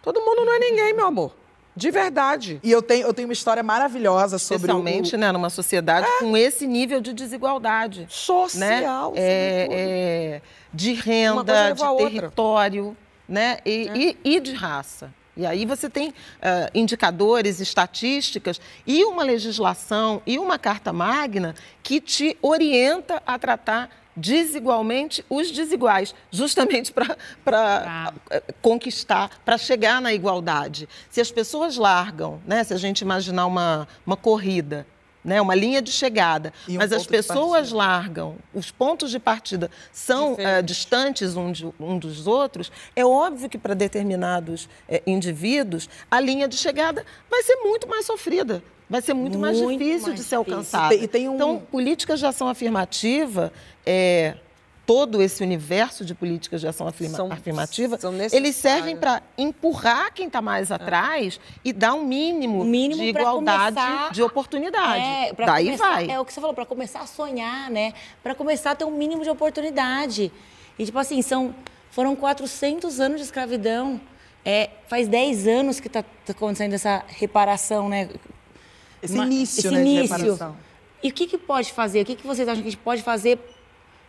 [SPEAKER 4] Todo mundo não é ninguém, meu amor. De verdade.
[SPEAKER 1] E eu tenho, eu tenho uma história maravilhosa sobre o-
[SPEAKER 5] Especialmente né, numa sociedade com esse nível de desigualdade.
[SPEAKER 4] Social,
[SPEAKER 5] né? É, é, de renda, de
[SPEAKER 4] outra.
[SPEAKER 5] território né? e, e- e de raça. E aí você tem ah, indicadores, estatísticas e uma legislação e uma carta magna que te orienta a tratar desigualmente os desiguais, justamente para conquistar, para chegar na igualdade. Se as pessoas largam, né, se a gente imaginar uma, uma corrida, né, uma linha de chegada,
[SPEAKER 1] um
[SPEAKER 5] mas as pessoas largam, os pontos de partida são eh, distantes um, de- um dos outros, é óbvio que para determinados eh, indivíduos a linha de chegada vai ser muito mais sofrida. Vai ser muito, mais
[SPEAKER 1] Muito
[SPEAKER 5] difícil
[SPEAKER 1] mais
[SPEAKER 5] de ser
[SPEAKER 1] difícil.
[SPEAKER 5] alcançada.
[SPEAKER 1] E tem- um-
[SPEAKER 5] Então, políticas de ação afirmativa, é, todo esse universo de políticas de ação afirma-
[SPEAKER 4] São-
[SPEAKER 5] afirmativa,
[SPEAKER 4] são
[SPEAKER 5] eles servem para empurrar quem está mais atrás e dar um mínimo,
[SPEAKER 2] mínimo
[SPEAKER 5] de igualdade
[SPEAKER 2] começar
[SPEAKER 5] de oportunidade.
[SPEAKER 2] É,
[SPEAKER 5] Daí
[SPEAKER 2] começar-
[SPEAKER 5] vai.
[SPEAKER 2] É o que você falou, para começar a sonhar, né? Para começar a ter um mínimo de oportunidade. E, tipo assim, são, foram 400 anos de escravidão. É, faz 10 anos que está acontecendo essa reparação, né?
[SPEAKER 1] Esse
[SPEAKER 2] Uma-
[SPEAKER 1] início,
[SPEAKER 2] esse
[SPEAKER 1] né, de
[SPEAKER 2] início.
[SPEAKER 1] reparação.
[SPEAKER 2] E o que, que pode fazer? O que, que vocês acham que a gente pode fazer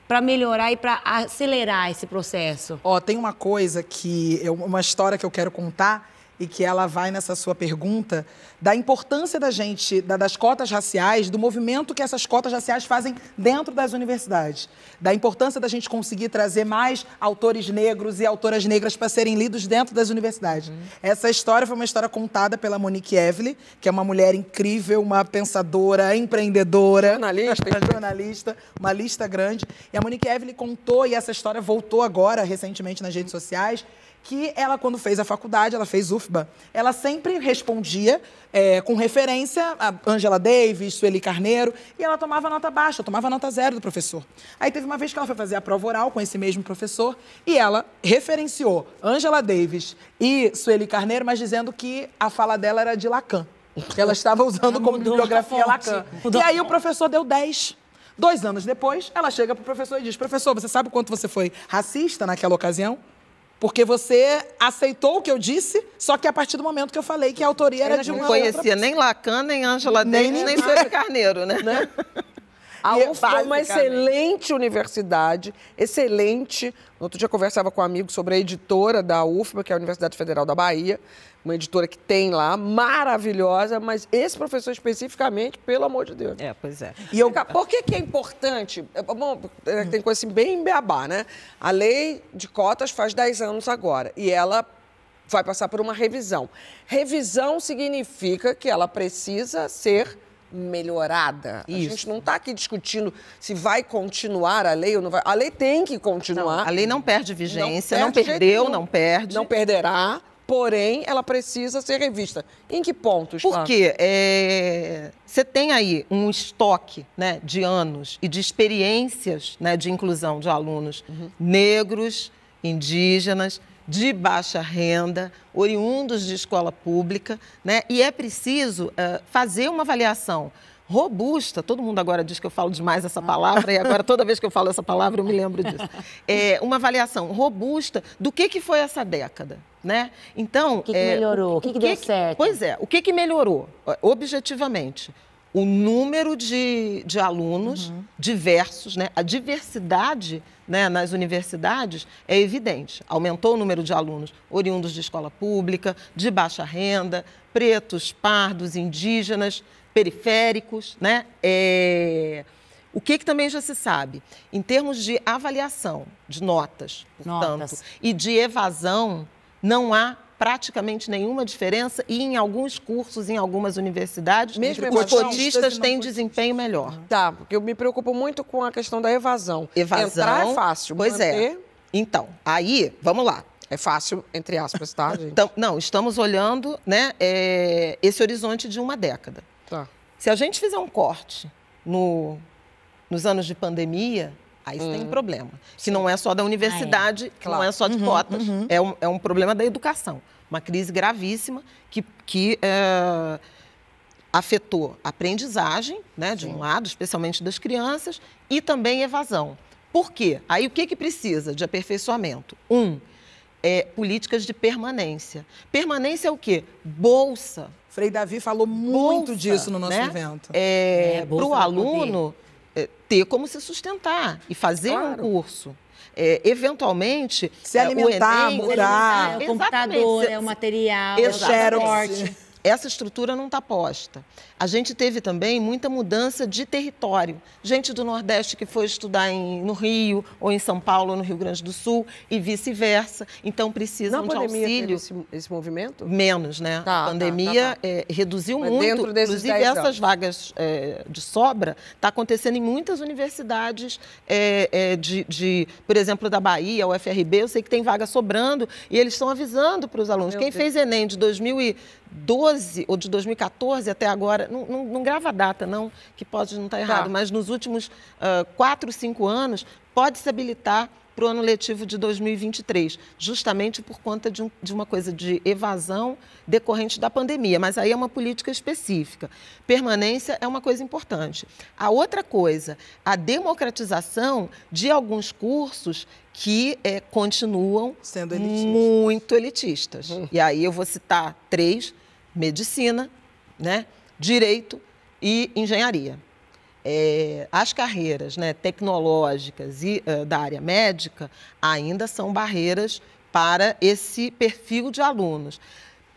[SPEAKER 2] para melhorar e para acelerar esse processo?
[SPEAKER 1] Ó, tem uma coisa que uma história que eu quero contar e que ela vai nessa sua pergunta da importância da gente, da- das cotas raciais, do movimento que essas cotas raciais fazem dentro das universidades, da importância da gente conseguir trazer mais autores negros e autoras negras para serem lidos dentro das universidades. Essa história foi uma história contada pela Monique Evely, que é uma mulher incrível, uma pensadora, empreendedora,
[SPEAKER 4] Jornalista.
[SPEAKER 1] uma jornalista, uma lista grande. E a Monique Evely contou, e essa história voltou agora, recentemente, nas redes sociais, que ela, quando fez a faculdade, ela fez UFBA, ela sempre respondia é, com referência a Angela Davis, Sueli Carneiro, e ela tomava nota baixa, tomava nota zero do professor. Aí teve uma vez que ela foi fazer a prova oral com esse mesmo professor, e ela referenciou Angela Davis e Sueli Carneiro, mas dizendo que a fala dela era de Lacan. Que ela estava usando como bibliografia. Lacan. E aí o professor deu 10. Dois anos depois, ela chega pro professor e diz: Professor, você sabe o quanto você foi racista naquela ocasião? Porque você aceitou o que eu disse, só que a partir do momento que eu falei que a autoria era de
[SPEAKER 5] não
[SPEAKER 1] uma
[SPEAKER 5] conhecia
[SPEAKER 1] outra...
[SPEAKER 5] nem Lacan, nem Angela
[SPEAKER 1] Nem
[SPEAKER 5] Davis, nem
[SPEAKER 1] ninguém.
[SPEAKER 5] Sueli Carneiro, né?
[SPEAKER 4] A
[SPEAKER 1] E,
[SPEAKER 4] UFBA é uma excelente universidade, excelente. No outro dia eu conversava com um amigo sobre a editora da UFBA, que é a Universidade Federal da Bahia, uma editora que tem lá, maravilhosa, mas esse professor especificamente, pelo amor de Deus.
[SPEAKER 5] É, pois é.
[SPEAKER 1] E eu,
[SPEAKER 4] Por que, que é importante? É, Bom, é, tem coisa assim bem beabá, né? A lei de cotas faz 10 anos agora e ela vai passar por uma revisão. Revisão significa que ela precisa ser melhorada. A
[SPEAKER 5] Isso.
[SPEAKER 4] gente não está aqui discutindo se vai continuar a lei ou não vai. A lei tem que continuar.
[SPEAKER 5] A lei não perde vigência, não,
[SPEAKER 4] perde de jeito
[SPEAKER 5] perdeu, não perde.
[SPEAKER 4] Não perderá, porém, ela precisa ser revista. Em que pontos?
[SPEAKER 5] Por
[SPEAKER 4] Flávia?
[SPEAKER 5] quê? É, Você tem aí um estoque né, de anos e de experiências né, de inclusão de alunos negros, indígenas, de baixa renda, oriundos de escola pública, né? e é preciso eh, fazer uma avaliação robusta. Todo mundo agora diz que eu falo demais essa palavra, e agora toda vez que eu falo essa palavra eu me lembro disso. É uma avaliação robusta do que, que foi essa década. Né? Então,
[SPEAKER 2] O que que melhorou? O que que deu certo?
[SPEAKER 5] Pois é, o que, que melhorou, objetivamente? O número de, de alunos
[SPEAKER 2] Uhum.
[SPEAKER 5] diversos, né? a diversidade né, nas universidades é evidente. Aumentou o número de alunos oriundos de escola pública, de baixa renda, pretos, pardos, indígenas, periféricos. Né? É, O que, que também já se sabe? Em termos de avaliação de notas, portanto,
[SPEAKER 2] Notas.
[SPEAKER 5] e de evasão, não há praticamente nenhuma diferença e em alguns cursos, em algumas universidades,
[SPEAKER 4] Mesmo
[SPEAKER 5] os cotistas têm desempenho melhor.
[SPEAKER 4] Tá, porque eu me preocupo muito com a questão da evasão.
[SPEAKER 5] Evasão.
[SPEAKER 4] Entrar é fácil,
[SPEAKER 5] Pois
[SPEAKER 4] manter
[SPEAKER 5] é. Então, aí, vamos lá.
[SPEAKER 4] é fácil, entre aspas, tá, gente?
[SPEAKER 5] Então, não, estamos olhando né, é, esse horizonte de uma década.
[SPEAKER 4] Tá.
[SPEAKER 5] Se a gente fizer um corte no- nos anos de pandemia, aí você tem um problema. Que não é só da universidade, que não
[SPEAKER 4] Claro.
[SPEAKER 5] é só de cotas. É, um, é um problema da educação. Uma crise gravíssima que, que é, afetou a aprendizagem, né, de um lado, especialmente das crianças, e também evasão. Por quê? Aí o que, que precisa de aperfeiçoamento? Um, é, políticas de permanência. Permanência é o quê? Bolsa.
[SPEAKER 1] Frei Davi falou muito
[SPEAKER 5] Bolsa,
[SPEAKER 1] disso no nosso
[SPEAKER 5] né?
[SPEAKER 1] evento.
[SPEAKER 5] É,
[SPEAKER 1] É,
[SPEAKER 5] Para o aluno é, ter como se sustentar e fazer
[SPEAKER 1] Claro.
[SPEAKER 5] um curso. É, eventualmente,
[SPEAKER 1] Se
[SPEAKER 5] é,
[SPEAKER 1] alimentar,
[SPEAKER 5] o Enem,
[SPEAKER 1] morar.
[SPEAKER 2] É o computador, é o material, é o transporte.
[SPEAKER 5] Essa estrutura não está posta. A gente teve também muita mudança de território. Gente do Nordeste que foi estudar em- no Rio, ou em São Paulo, ou no Rio Grande do Sul, e vice-versa. Então precisam
[SPEAKER 4] Na
[SPEAKER 5] de
[SPEAKER 4] pandemia
[SPEAKER 5] auxílio.
[SPEAKER 4] esse, esse movimento?
[SPEAKER 5] Menos, né?
[SPEAKER 4] Tá,
[SPEAKER 5] a
[SPEAKER 4] tá,
[SPEAKER 5] pandemia
[SPEAKER 4] tá, tá.
[SPEAKER 5] eh, reduziu
[SPEAKER 4] Mas
[SPEAKER 5] muito.
[SPEAKER 4] dentro desses
[SPEAKER 5] Inclusive,
[SPEAKER 4] 10
[SPEAKER 5] essas vagas eh, de sobra está acontecendo em muitas universidades eh, de, de, por exemplo, da Bahia, o FRB, eu sei que tem vaga sobrando e eles estão avisando para os alunos.
[SPEAKER 4] Meu
[SPEAKER 5] Quem
[SPEAKER 4] Deus.
[SPEAKER 5] fez Enem de 2012 ou de 2014 até agora, não, não, não grava a data, não, que pode não estar errado, mas nos últimos ah, quatro, cinco anos, pode se habilitar para o ano letivo de 2023, justamente por conta de, um- de uma coisa de evasão decorrente da pandemia. Mas aí é uma política específica. Permanência é uma coisa importante. A outra coisa, a democratização de alguns cursos que eh, continuam
[SPEAKER 1] Sendo elitistas.
[SPEAKER 5] muito elitistas. E aí eu vou citar três: medicina, né, direito e engenharia. É, as carreiras né, tecnológicas e eh, da área médica ainda são barreiras para esse perfil de alunos.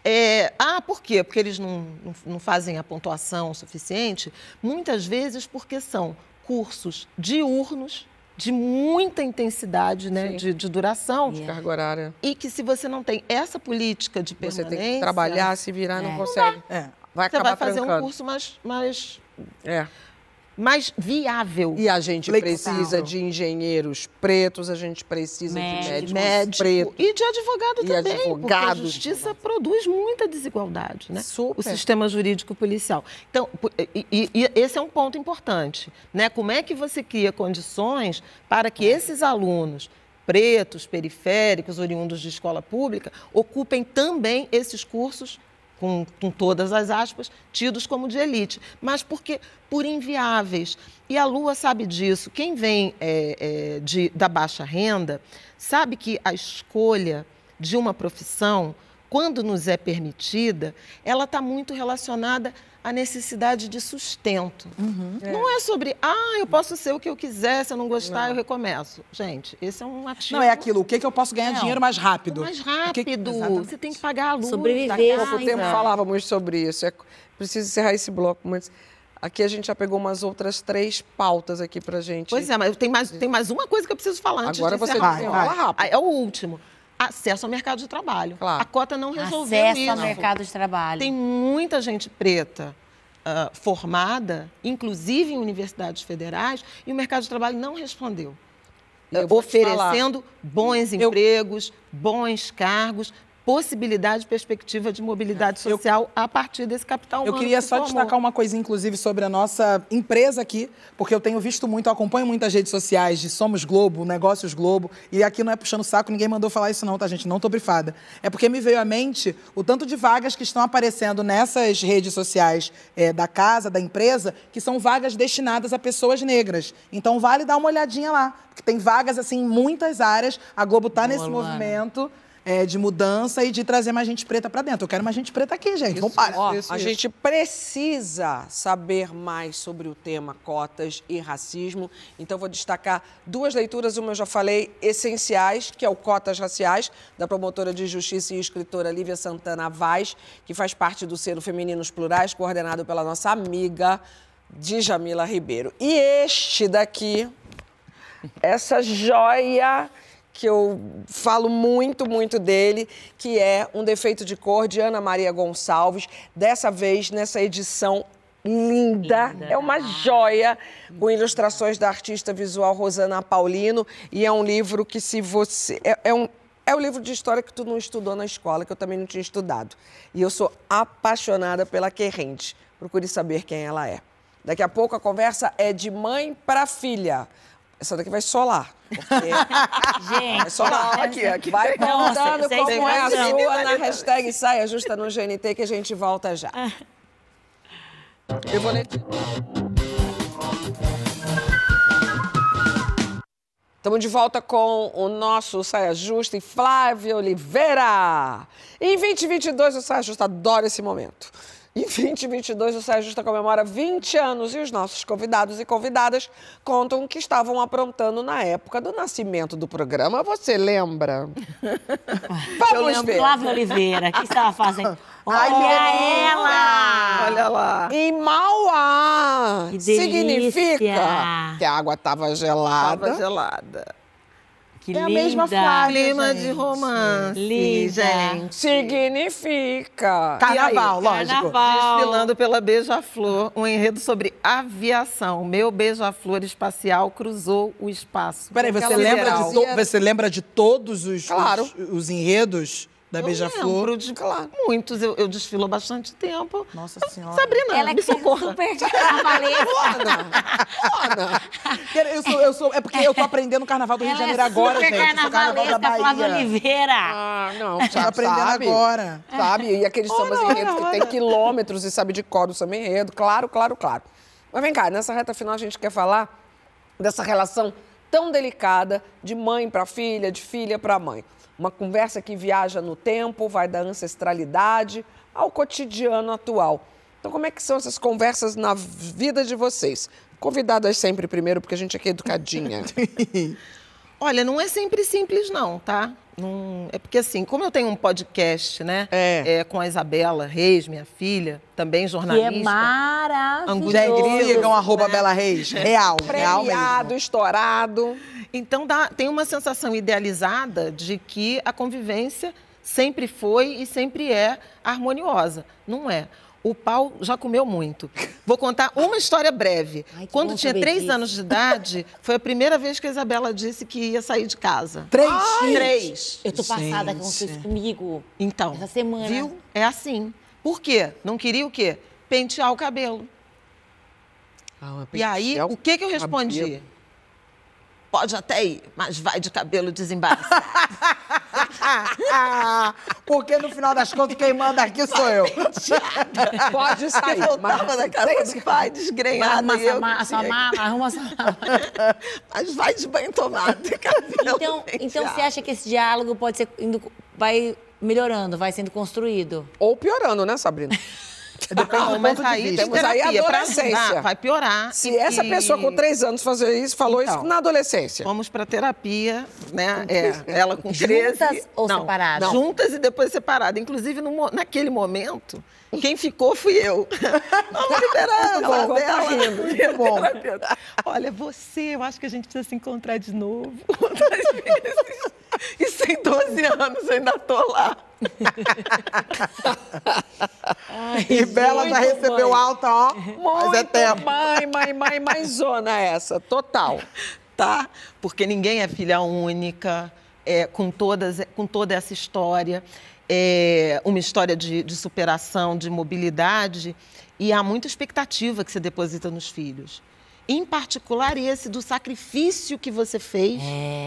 [SPEAKER 5] É, ah, por quê? Porque eles não, não, não fazem a pontuação suficiente? Muitas vezes porque são cursos diurnos, de muita intensidade né, de, de duração.
[SPEAKER 4] De carga horária.
[SPEAKER 5] E que se você não tem essa política de
[SPEAKER 4] Você
[SPEAKER 5] permanência...
[SPEAKER 4] tem que trabalhar, se virar, não
[SPEAKER 5] É.
[SPEAKER 4] consegue.
[SPEAKER 1] É.
[SPEAKER 4] Vai
[SPEAKER 5] você
[SPEAKER 4] acabar
[SPEAKER 5] vai fazer um
[SPEAKER 4] trancando.
[SPEAKER 5] curso mais, mais,
[SPEAKER 4] É.
[SPEAKER 5] mais viável.
[SPEAKER 4] E a gente precisa de engenheiros pretos, a gente precisa de médicos
[SPEAKER 5] médico
[SPEAKER 4] pretos.
[SPEAKER 5] e de advogado
[SPEAKER 4] E
[SPEAKER 5] também, porque a
[SPEAKER 4] advogados.
[SPEAKER 5] justiça produz muita desigualdade, né?
[SPEAKER 4] Super.
[SPEAKER 5] O sistema jurídico policial. Então, e, e- e esse é um ponto importante, né? Como é que você cria condições para que esses alunos pretos, periféricos, oriundos de escola pública, ocupem também esses cursos com, com todas as aspas, tidos como de elite, mas porque por inviáveis. E a Lua sabe disso. Quem vem é, é, de, da baixa renda sabe que a escolha de uma profissão, quando nos é permitida, ela está muito relacionada à necessidade de sustento. Não é sobre, ah, eu posso ser o que eu quiser, se eu não gostar, eu recomeço. Gente, esse é um ativo.
[SPEAKER 1] Não, é aquilo. O que, que eu posso ganhar
[SPEAKER 5] Não.
[SPEAKER 1] dinheiro mais rápido?
[SPEAKER 5] Mais
[SPEAKER 1] O que-
[SPEAKER 5] rápido.
[SPEAKER 1] Exatamente.
[SPEAKER 5] Você tem que pagar a luz.
[SPEAKER 2] Sobreviver,
[SPEAKER 4] Há pouco tempo falávamos sobre isso. É, preciso encerrar esse bloco, mas aqui a gente já pegou umas outras três pautas aqui pra gente.
[SPEAKER 5] Pois é, mas tem mais, tem mais uma coisa que eu preciso falar antes
[SPEAKER 4] Agora
[SPEAKER 5] de
[SPEAKER 4] você desenrola
[SPEAKER 5] Vai.
[SPEAKER 4] rápido.
[SPEAKER 5] É o último. Acesso ao mercado de trabalho. A cota não resolveu
[SPEAKER 2] Acesso
[SPEAKER 5] isso.
[SPEAKER 2] ao mercado de trabalho.
[SPEAKER 5] Tem muita gente preta ah, formada, inclusive em universidades federais, e o mercado de trabalho não respondeu.
[SPEAKER 4] Eu te
[SPEAKER 5] Oferecendo bons empregos, bons cargos, possibilidade e perspectiva de mobilidade social a partir desse capital
[SPEAKER 1] Eu
[SPEAKER 5] humano.
[SPEAKER 1] queria
[SPEAKER 5] que
[SPEAKER 1] só
[SPEAKER 5] formou.
[SPEAKER 1] destacar uma coisa, inclusive, sobre a nossa empresa aqui, porque eu tenho visto muito, eu acompanho muitas redes sociais de Somos Globo, Negócios Globo, e aqui não é puxando saco, ninguém mandou falar isso não, tá, gente? Não tô brifada. É porque me veio à mente o tanto de vagas que estão aparecendo nessas redes sociais é, da casa, da empresa, que são vagas destinadas a pessoas negras. Então, vale dar uma olhadinha lá, porque tem vagas, assim, em muitas áreas. A Globo tá nesse
[SPEAKER 2] Luana.
[SPEAKER 1] movimento é, de mudança e de trazer mais gente preta pra dentro. Eu quero mais gente preta aqui, gente. Vamos parar.
[SPEAKER 4] Ó, a gente precisa saber mais sobre o tema cotas e racismo. Então, vou destacar duas leituras. Uma eu já falei, essenciais, que é o Cotas Raciais, da promotora de justiça e escritora Lívia Santana Vaz, que faz parte do selo Femininos Plurais, coordenado pela nossa amiga Djamila Ribeiro. E este daqui, essa joia que eu falo muito, muito dele, que é Um Defeito de Cor, de Ana Maria Gonçalves. Dessa vez, nessa edição linda, é uma joia, com ilustrações da artista visual Rosana Paulino. E é um livro que, se você. É, é um. É o livro de história que tu não estudou na escola, que eu também não tinha estudado. E eu sou apaixonada pela Querrente. Procure saber quem ela é. Daqui a pouco a conversa é de mãe para filha. Essa daqui vai solar. Porque...
[SPEAKER 2] Gente,
[SPEAKER 4] vai solar.
[SPEAKER 2] aqui,
[SPEAKER 4] aqui. Vai contando como é a sua na hashtag Saia Justa no GNT que a gente volta já. Eu vou ler. Estamos de volta com o nosso Saia Justa e Flávia Oliveira. Em 2022, o Saia Justa adora esse momento. Em 2022, o Saia Justa comemora 20 anos e os nossos convidados e convidadas contam que estavam aprontando na época do nascimento do programa. Você lembra? Vamos
[SPEAKER 2] Eu lembro
[SPEAKER 4] ver.
[SPEAKER 2] Flávia Oliveira, o que estava fazendo?
[SPEAKER 4] Ai,
[SPEAKER 2] Olha ela!
[SPEAKER 5] Olha lá.
[SPEAKER 4] Em Mauá.
[SPEAKER 2] Que.
[SPEAKER 4] Significa que a água estava gelada.
[SPEAKER 5] Tava gelada.
[SPEAKER 2] Que
[SPEAKER 1] É a mesma
[SPEAKER 2] linda.
[SPEAKER 1] Flávia,
[SPEAKER 5] Clima
[SPEAKER 1] gente.
[SPEAKER 5] de romance,
[SPEAKER 2] Linda.
[SPEAKER 5] gente.
[SPEAKER 4] Significa.
[SPEAKER 1] Carnaval, lógico.
[SPEAKER 2] Carnaval.
[SPEAKER 5] Desfilando pela Beija-Flor, um enredo sobre aviação. Meu Beija-Flor espacial cruzou o espaço.
[SPEAKER 1] Peraí, você
[SPEAKER 4] Aquela
[SPEAKER 1] lembra, de to- você lembra de todos os,
[SPEAKER 4] Claro.
[SPEAKER 1] os, os enredos da Beija-Flor?
[SPEAKER 5] de muitos, eu, eu desfilo há bastante tempo.
[SPEAKER 1] Nossa Senhora.
[SPEAKER 5] Sabrina,
[SPEAKER 2] Ela é
[SPEAKER 5] me socorra.
[SPEAKER 2] super carnavalesca.
[SPEAKER 1] Eu sou, eu sou, é porque eu tô aprendendo o Carnaval do Rio de
[SPEAKER 2] Ela
[SPEAKER 1] Janeiro
[SPEAKER 2] é
[SPEAKER 1] agora, gente. Eu sou Carnaval da
[SPEAKER 2] carnavalesca, Flávia
[SPEAKER 1] Bahia.
[SPEAKER 2] Oliveira.
[SPEAKER 4] Ah, não,
[SPEAKER 1] Tô aprendendo
[SPEAKER 4] sabe,
[SPEAKER 1] agora.
[SPEAKER 4] Sabe? E aqueles sambas enredos que tem quilômetros e sabe de cor o samba enredo. Claro, claro, claro. Mas vem cá, nessa reta final a gente quer falar dessa relação tão delicada de mãe para filha, de filha para mãe. Uma conversa que viaja no tempo, vai da ancestralidade ao cotidiano atual. Então, como é que são essas conversas na vida de vocês? Convidadas sempre primeiro, porque a gente aqui é educadinha.
[SPEAKER 5] Olha, não é sempre simples, não, tá? Não- é porque, assim, como eu tenho um podcast, né?
[SPEAKER 4] É.
[SPEAKER 5] com a Isabela Reis, minha filha, também
[SPEAKER 2] Que é
[SPEAKER 5] jornalista.
[SPEAKER 2] maravilhoso.
[SPEAKER 1] Gente, sigam arroba Bela Reis. Real, real
[SPEAKER 4] Premiado,
[SPEAKER 1] mesmo.
[SPEAKER 4] estourado.
[SPEAKER 5] Então dá, tem uma sensação idealizada de que a convivência sempre foi e sempre é harmoniosa. Não é. O pau já comeu muito. Vou contar uma história breve.
[SPEAKER 2] Ai,
[SPEAKER 5] Quando tinha três
[SPEAKER 2] disso.
[SPEAKER 5] anos de idade, foi a primeira vez que a Isabela disse que ia sair de casa.
[SPEAKER 1] Três?
[SPEAKER 5] Três.
[SPEAKER 2] Eu tô passada com vocês comigo.
[SPEAKER 5] Então,
[SPEAKER 2] Essa semana.
[SPEAKER 5] viu? É assim. Por quê? Não queria o quê? Pentear o cabelo. E aí, o que, que eu respondi?
[SPEAKER 4] cabelo.
[SPEAKER 5] Pode até ir, mas vai de cabelo desembaraçado.
[SPEAKER 1] Porque no final das contas, quem manda aqui sou eu.
[SPEAKER 4] Pode sair.
[SPEAKER 5] Eu
[SPEAKER 4] mas
[SPEAKER 5] voltava da casa do pai, desgrenhada.
[SPEAKER 2] Arruma
[SPEAKER 5] e eu que
[SPEAKER 2] sua mala, arruma sua mala.
[SPEAKER 5] Mas vai de banho tomado, cabelo
[SPEAKER 2] Então, então você acha que esse diálogo pode ser indo, vai melhorando, vai sendo construído?
[SPEAKER 4] Ou piorando, né, Sabrina?
[SPEAKER 1] Depende
[SPEAKER 5] Não,
[SPEAKER 1] do
[SPEAKER 5] mas
[SPEAKER 1] ponto de
[SPEAKER 5] aí
[SPEAKER 1] vista.
[SPEAKER 4] Temos
[SPEAKER 5] terapia
[SPEAKER 4] adolescência.
[SPEAKER 5] ajudar, vai piorar.
[SPEAKER 4] Se
[SPEAKER 5] E-
[SPEAKER 4] essa pessoa com três anos fazer isso, falou
[SPEAKER 5] Então.
[SPEAKER 4] isso na adolescência.
[SPEAKER 5] Fomos para terapia, né? É, ela com 13.
[SPEAKER 2] Juntas ou
[SPEAKER 5] não,
[SPEAKER 2] separadas?
[SPEAKER 5] Juntas e depois separadas. Inclusive, no naquele momento, quem ficou fui eu. Vamos liberar
[SPEAKER 4] Bom,
[SPEAKER 5] ela
[SPEAKER 4] tá rindo.
[SPEAKER 5] Muito bom. Olha, você, eu acho que a gente precisa se encontrar de novo. Outras vezes. E sem 12 anos, eu ainda tô lá.
[SPEAKER 1] E Bela já recebeu alta, ó. Mas é
[SPEAKER 4] Muito
[SPEAKER 1] tempo.
[SPEAKER 4] mãe, mãe, mãe, mãe zona essa, total.
[SPEAKER 5] tá? Porque ninguém é filha única, é, com, todas, com toda essa história, é, uma história de, de superação, de mobilidade, e há muita expectativa que você deposita nos filhos. Em particular, esse do sacrifício que você fez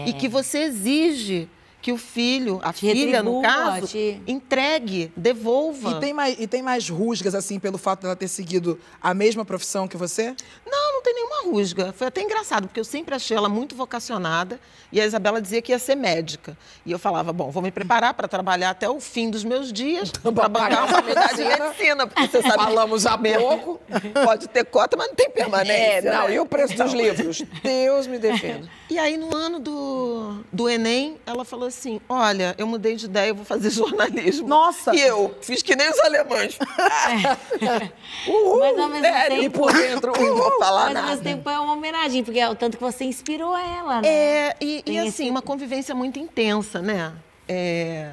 [SPEAKER 5] e que você exige que o filho, a
[SPEAKER 2] Te
[SPEAKER 5] filha, no caso,
[SPEAKER 2] te-
[SPEAKER 5] entregue, devolva.
[SPEAKER 1] E tem, mais, e tem mais rusgas, assim, pelo fato dela ter seguido a mesma profissão que você?
[SPEAKER 5] Não, não tem nenhuma rusga. Foi até engraçado, porque eu sempre achei ela muito vocacionada e a Isabela dizia que ia ser médica. E eu falava, bom, vou me preparar para trabalhar até o fim dos meus dias para bancar uma faculdade de medicina, porque você sabe...
[SPEAKER 4] Falamos há pouco.
[SPEAKER 5] Pode ter cota, mas não tem
[SPEAKER 4] É,
[SPEAKER 5] permanência.
[SPEAKER 4] não,
[SPEAKER 5] né?
[SPEAKER 4] e o preço dos
[SPEAKER 5] Então.
[SPEAKER 4] livros? Deus me defenda.
[SPEAKER 5] E aí, no ano do, do Enem, ela falou assim: Olha, eu mudei de ideia, eu vou fazer jornalismo.
[SPEAKER 1] Nossa!
[SPEAKER 5] E eu fiz que nem os alemães. Uhul,
[SPEAKER 2] Mas ao mesmo
[SPEAKER 5] sério,
[SPEAKER 2] tempo-
[SPEAKER 5] E por dentro, não vou falar
[SPEAKER 2] Mas ao
[SPEAKER 5] nada.
[SPEAKER 2] mesmo tempo é uma homenagem, porque é o tanto que você inspirou ela, né?
[SPEAKER 5] É, e, e assim,
[SPEAKER 2] esse-
[SPEAKER 5] uma convivência muito intensa, né? É,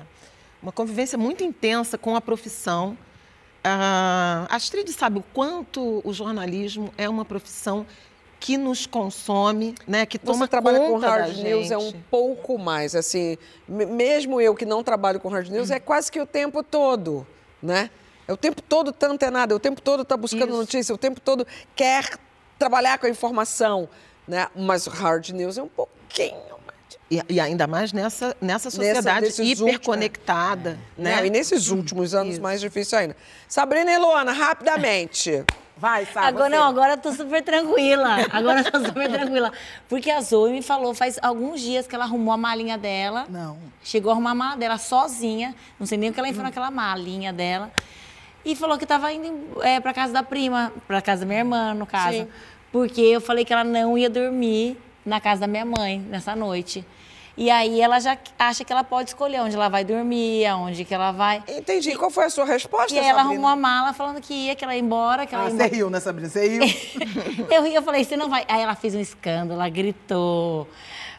[SPEAKER 5] uma convivência muito intensa com a profissão. A Astrid sabe o quanto o jornalismo é uma profissão que nos consome, né? Que toma
[SPEAKER 4] Você trabalha com
[SPEAKER 5] conta da
[SPEAKER 4] hard news é um pouco mais, assim, me- mesmo eu que não trabalho com hard news, é quase que o tempo todo, né? É o tempo todo tá antenado, é o tempo todo tá buscando
[SPEAKER 5] Isso.
[SPEAKER 4] notícia, o tempo todo quer trabalhar com a informação, né? Mas o hard news é um pouquinho mais.
[SPEAKER 5] E, e ainda mais nessa, nessa sociedade
[SPEAKER 4] nesses últimos-
[SPEAKER 5] hiperconectada, né?
[SPEAKER 4] Não, e nesses últimos anos
[SPEAKER 5] Isso.
[SPEAKER 4] mais difícil ainda. Sabrina e Luana, rapidamente.
[SPEAKER 1] Vai, Sá,
[SPEAKER 2] Agora
[SPEAKER 1] você.
[SPEAKER 2] não, agora eu tô super tranquila. Agora eu tô super tranquila. Porque a Zoe me falou faz alguns dias que ela arrumou a malinha dela.
[SPEAKER 1] Não.
[SPEAKER 2] Chegou a arrumar a mala dela sozinha. Não sei nem o que ela enfiou
[SPEAKER 1] Hum.
[SPEAKER 2] naquela malinha dela. E falou que tava indo é, pra casa da prima, pra casa da minha irmã, no caso.
[SPEAKER 13] Sim.
[SPEAKER 2] Porque eu falei que ela não ia dormir na casa da minha mãe nessa noite. E aí ela já acha que ela pode escolher onde ela vai dormir, aonde que ela vai.
[SPEAKER 13] Entendi. Qual foi a sua resposta,
[SPEAKER 2] E ela
[SPEAKER 13] Sabrina?
[SPEAKER 2] arrumou a mala falando que ia, que ela ia embora, que ela
[SPEAKER 1] Ah,
[SPEAKER 2] ia
[SPEAKER 1] você
[SPEAKER 2] embora.
[SPEAKER 1] riu, né, Sabrina? Você riu.
[SPEAKER 2] Eu ri, eu falei, você não vai. Aí ela fez um escândalo, ela gritou.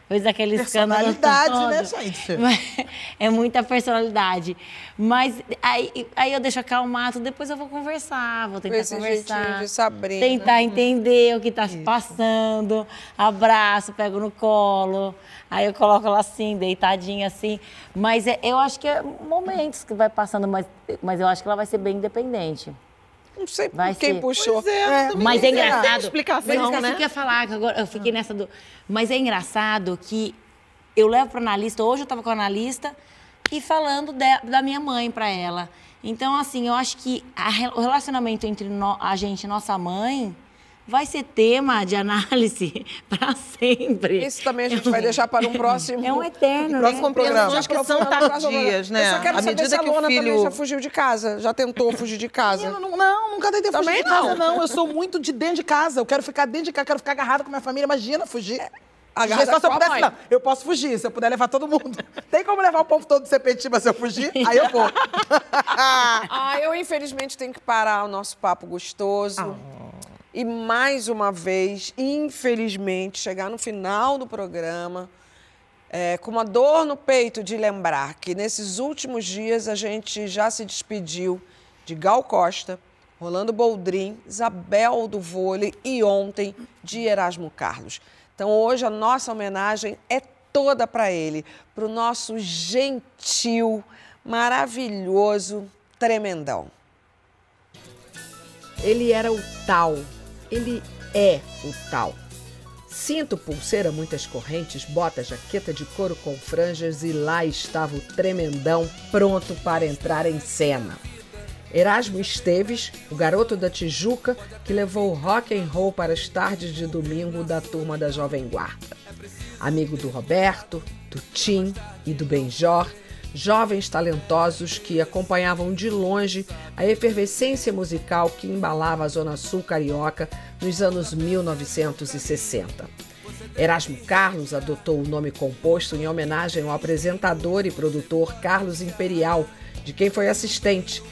[SPEAKER 2] Fez aquele escândalo.
[SPEAKER 1] Personalidade, né, gente?
[SPEAKER 2] É muita personalidade. Mas aí, aí eu deixo acalmar, depois eu vou conversar, vou tentar
[SPEAKER 13] esse
[SPEAKER 2] conversar.
[SPEAKER 13] de Sabrina.
[SPEAKER 2] Tentar entender o que está passando. Abraço, pego no colo. Aí eu coloco ela assim, deitadinha assim. Mas é- eu acho que é momentos que vai passando, mas, mas eu acho que ela vai ser bem independente.
[SPEAKER 13] Não sei
[SPEAKER 2] Vai
[SPEAKER 13] quem
[SPEAKER 2] ser.
[SPEAKER 13] puxou.
[SPEAKER 1] É,
[SPEAKER 2] Mas é engraçado.
[SPEAKER 5] explicação,
[SPEAKER 2] mas esqueci
[SPEAKER 5] né?
[SPEAKER 2] que eu ia falar, que agora eu fiquei nessa do. Mas é engraçado que eu levo para analista, hoje eu estava com a analista e falando de- da minha mãe para ela. Então, assim, eu acho que a o relacionamento entre no- a gente e nossa mãe vai ser tema de análise para sempre.
[SPEAKER 13] Isso também a gente vai deixar para um próximo.
[SPEAKER 2] É um eterno,
[SPEAKER 5] Próximas
[SPEAKER 2] né?
[SPEAKER 5] compreensões que são tardias, né?
[SPEAKER 13] Eu só quero
[SPEAKER 5] À
[SPEAKER 13] saber se a também
[SPEAKER 5] filho-
[SPEAKER 13] já fugiu de casa. Já tentou fugir de casa.
[SPEAKER 1] Eu não, não, nunca tentei fugir
[SPEAKER 13] Também
[SPEAKER 1] de casa,
[SPEAKER 13] não.
[SPEAKER 1] não. Eu sou muito de dentro de casa. Eu quero ficar dentro de casa, quero ficar agarrada com minha família. Imagina fugir.
[SPEAKER 13] agarrada
[SPEAKER 1] Só se eu
[SPEAKER 13] com a
[SPEAKER 1] pudesse,
[SPEAKER 13] mãe.
[SPEAKER 1] não. Eu posso fugir, se eu puder levar todo mundo. Tem como levar o povo todo de Sepetiba se eu fugir? Aí eu vou.
[SPEAKER 13] Ah, eu infelizmente tenho que parar o nosso papo gostoso. E mais uma vez, infelizmente, chegar no final do programa é, com uma dor no peito de lembrar que nesses últimos dias a gente já se despediu de Gal Costa, Rolando Boldrin, Isabel do Vôlei e ontem de Erasmo Carlos. Então hoje a nossa homenagem é toda para ele, para o nosso gentil, maravilhoso Tremendão.
[SPEAKER 4] Ele era o tal, ele é o tal. Cinto, pulseira, muitas correntes, bota, jaqueta de couro com franjas e lá estava o tremendão pronto para entrar em cena. Erasmo Esteves, o garoto da Tijuca que levou o rock and roll para as tardes de domingo da turma da Jovem Guarda. Amigo do Roberto, do Tim e do Benjor, jovens talentosos que acompanhavam de longe a efervescência musical que embalava a Zona Sul carioca nos anos 1960. Erasmo Carlos adotou o nome composto em homenagem ao apresentador e produtor Carlos Imperial, de quem foi assistente.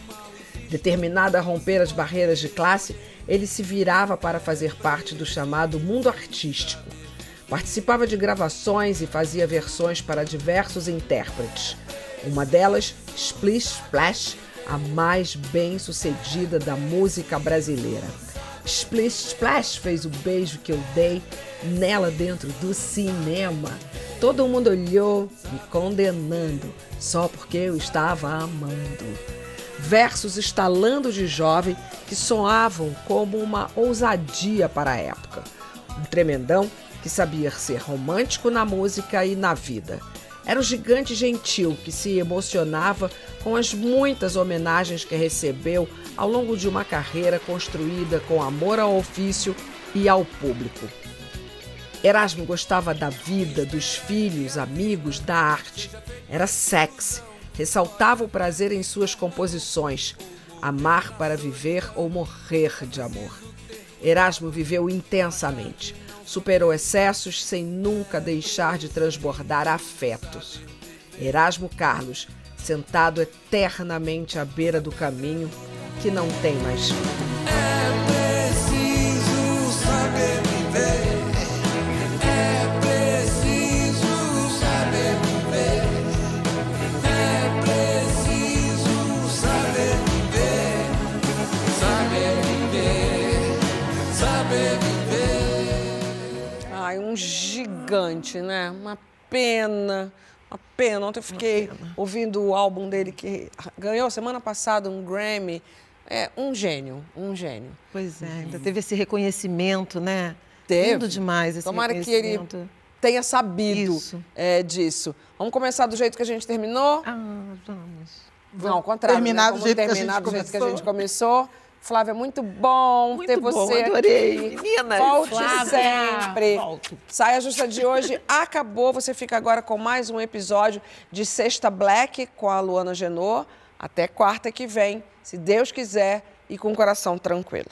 [SPEAKER 4] Determinado a romper as barreiras de classe, ele se virava para fazer parte do chamado mundo artístico. Participava de gravações e fazia versões para diversos intérpretes. Uma delas, Splish Splash, a mais bem sucedida da música brasileira. Splish Splash fez o beijo que eu dei nela dentro do cinema. Todo mundo olhou me condenando só porque eu estava amando. Versos estalando de jovem que soavam como uma ousadia para a época. Um tremendão que sabia ser romântico na música e na vida. Era o gigante gentil que se emocionava com as muitas homenagens que recebeu ao longo de uma carreira construída com amor ao ofício e ao público. Erasmo gostava da vida, dos filhos, amigos, da arte. Era sexy, ressaltava o prazer em suas composições, amar para viver ou morrer de amor. Erasmo viveu intensamente, superou excessos sem nunca deixar de transbordar afetos. Erasmo Carlos, sentado eternamente à beira do caminho que não tem mais fim.
[SPEAKER 14] preciso saber viver.
[SPEAKER 13] Ai, um gigante, né? Uma pena. Uma pena. Ontem eu fiquei ouvindo o álbum dele que ganhou semana passada um Grammy. É um gênio, um gênio.
[SPEAKER 5] Pois é, ainda teve esse reconhecimento, né?
[SPEAKER 13] Teve.
[SPEAKER 5] Lindo demais esse
[SPEAKER 13] Tomara que ele
[SPEAKER 5] reconhecimento.
[SPEAKER 13] tenha sabido é, disso. Vamos começar do jeito que a gente terminou?
[SPEAKER 5] Ah, vamos.
[SPEAKER 13] Não, ao contrário.
[SPEAKER 1] Terminar
[SPEAKER 13] né?
[SPEAKER 1] do jeito que a
[SPEAKER 13] terminar
[SPEAKER 1] gente
[SPEAKER 13] do jeito que a gente começou.
[SPEAKER 4] Flávia, muito bom ter
[SPEAKER 5] bom,
[SPEAKER 4] você
[SPEAKER 5] adorei.
[SPEAKER 4] aqui.
[SPEAKER 5] Meninas.
[SPEAKER 4] Volte
[SPEAKER 2] Flávia.
[SPEAKER 4] sempre.
[SPEAKER 5] Volto.
[SPEAKER 4] Saia Justa de hoje acabou. Você fica agora com mais um episódio de Sexta Black com a Luana Genô. Até quarta que vem, se Deus quiser e com o coração tranquilo.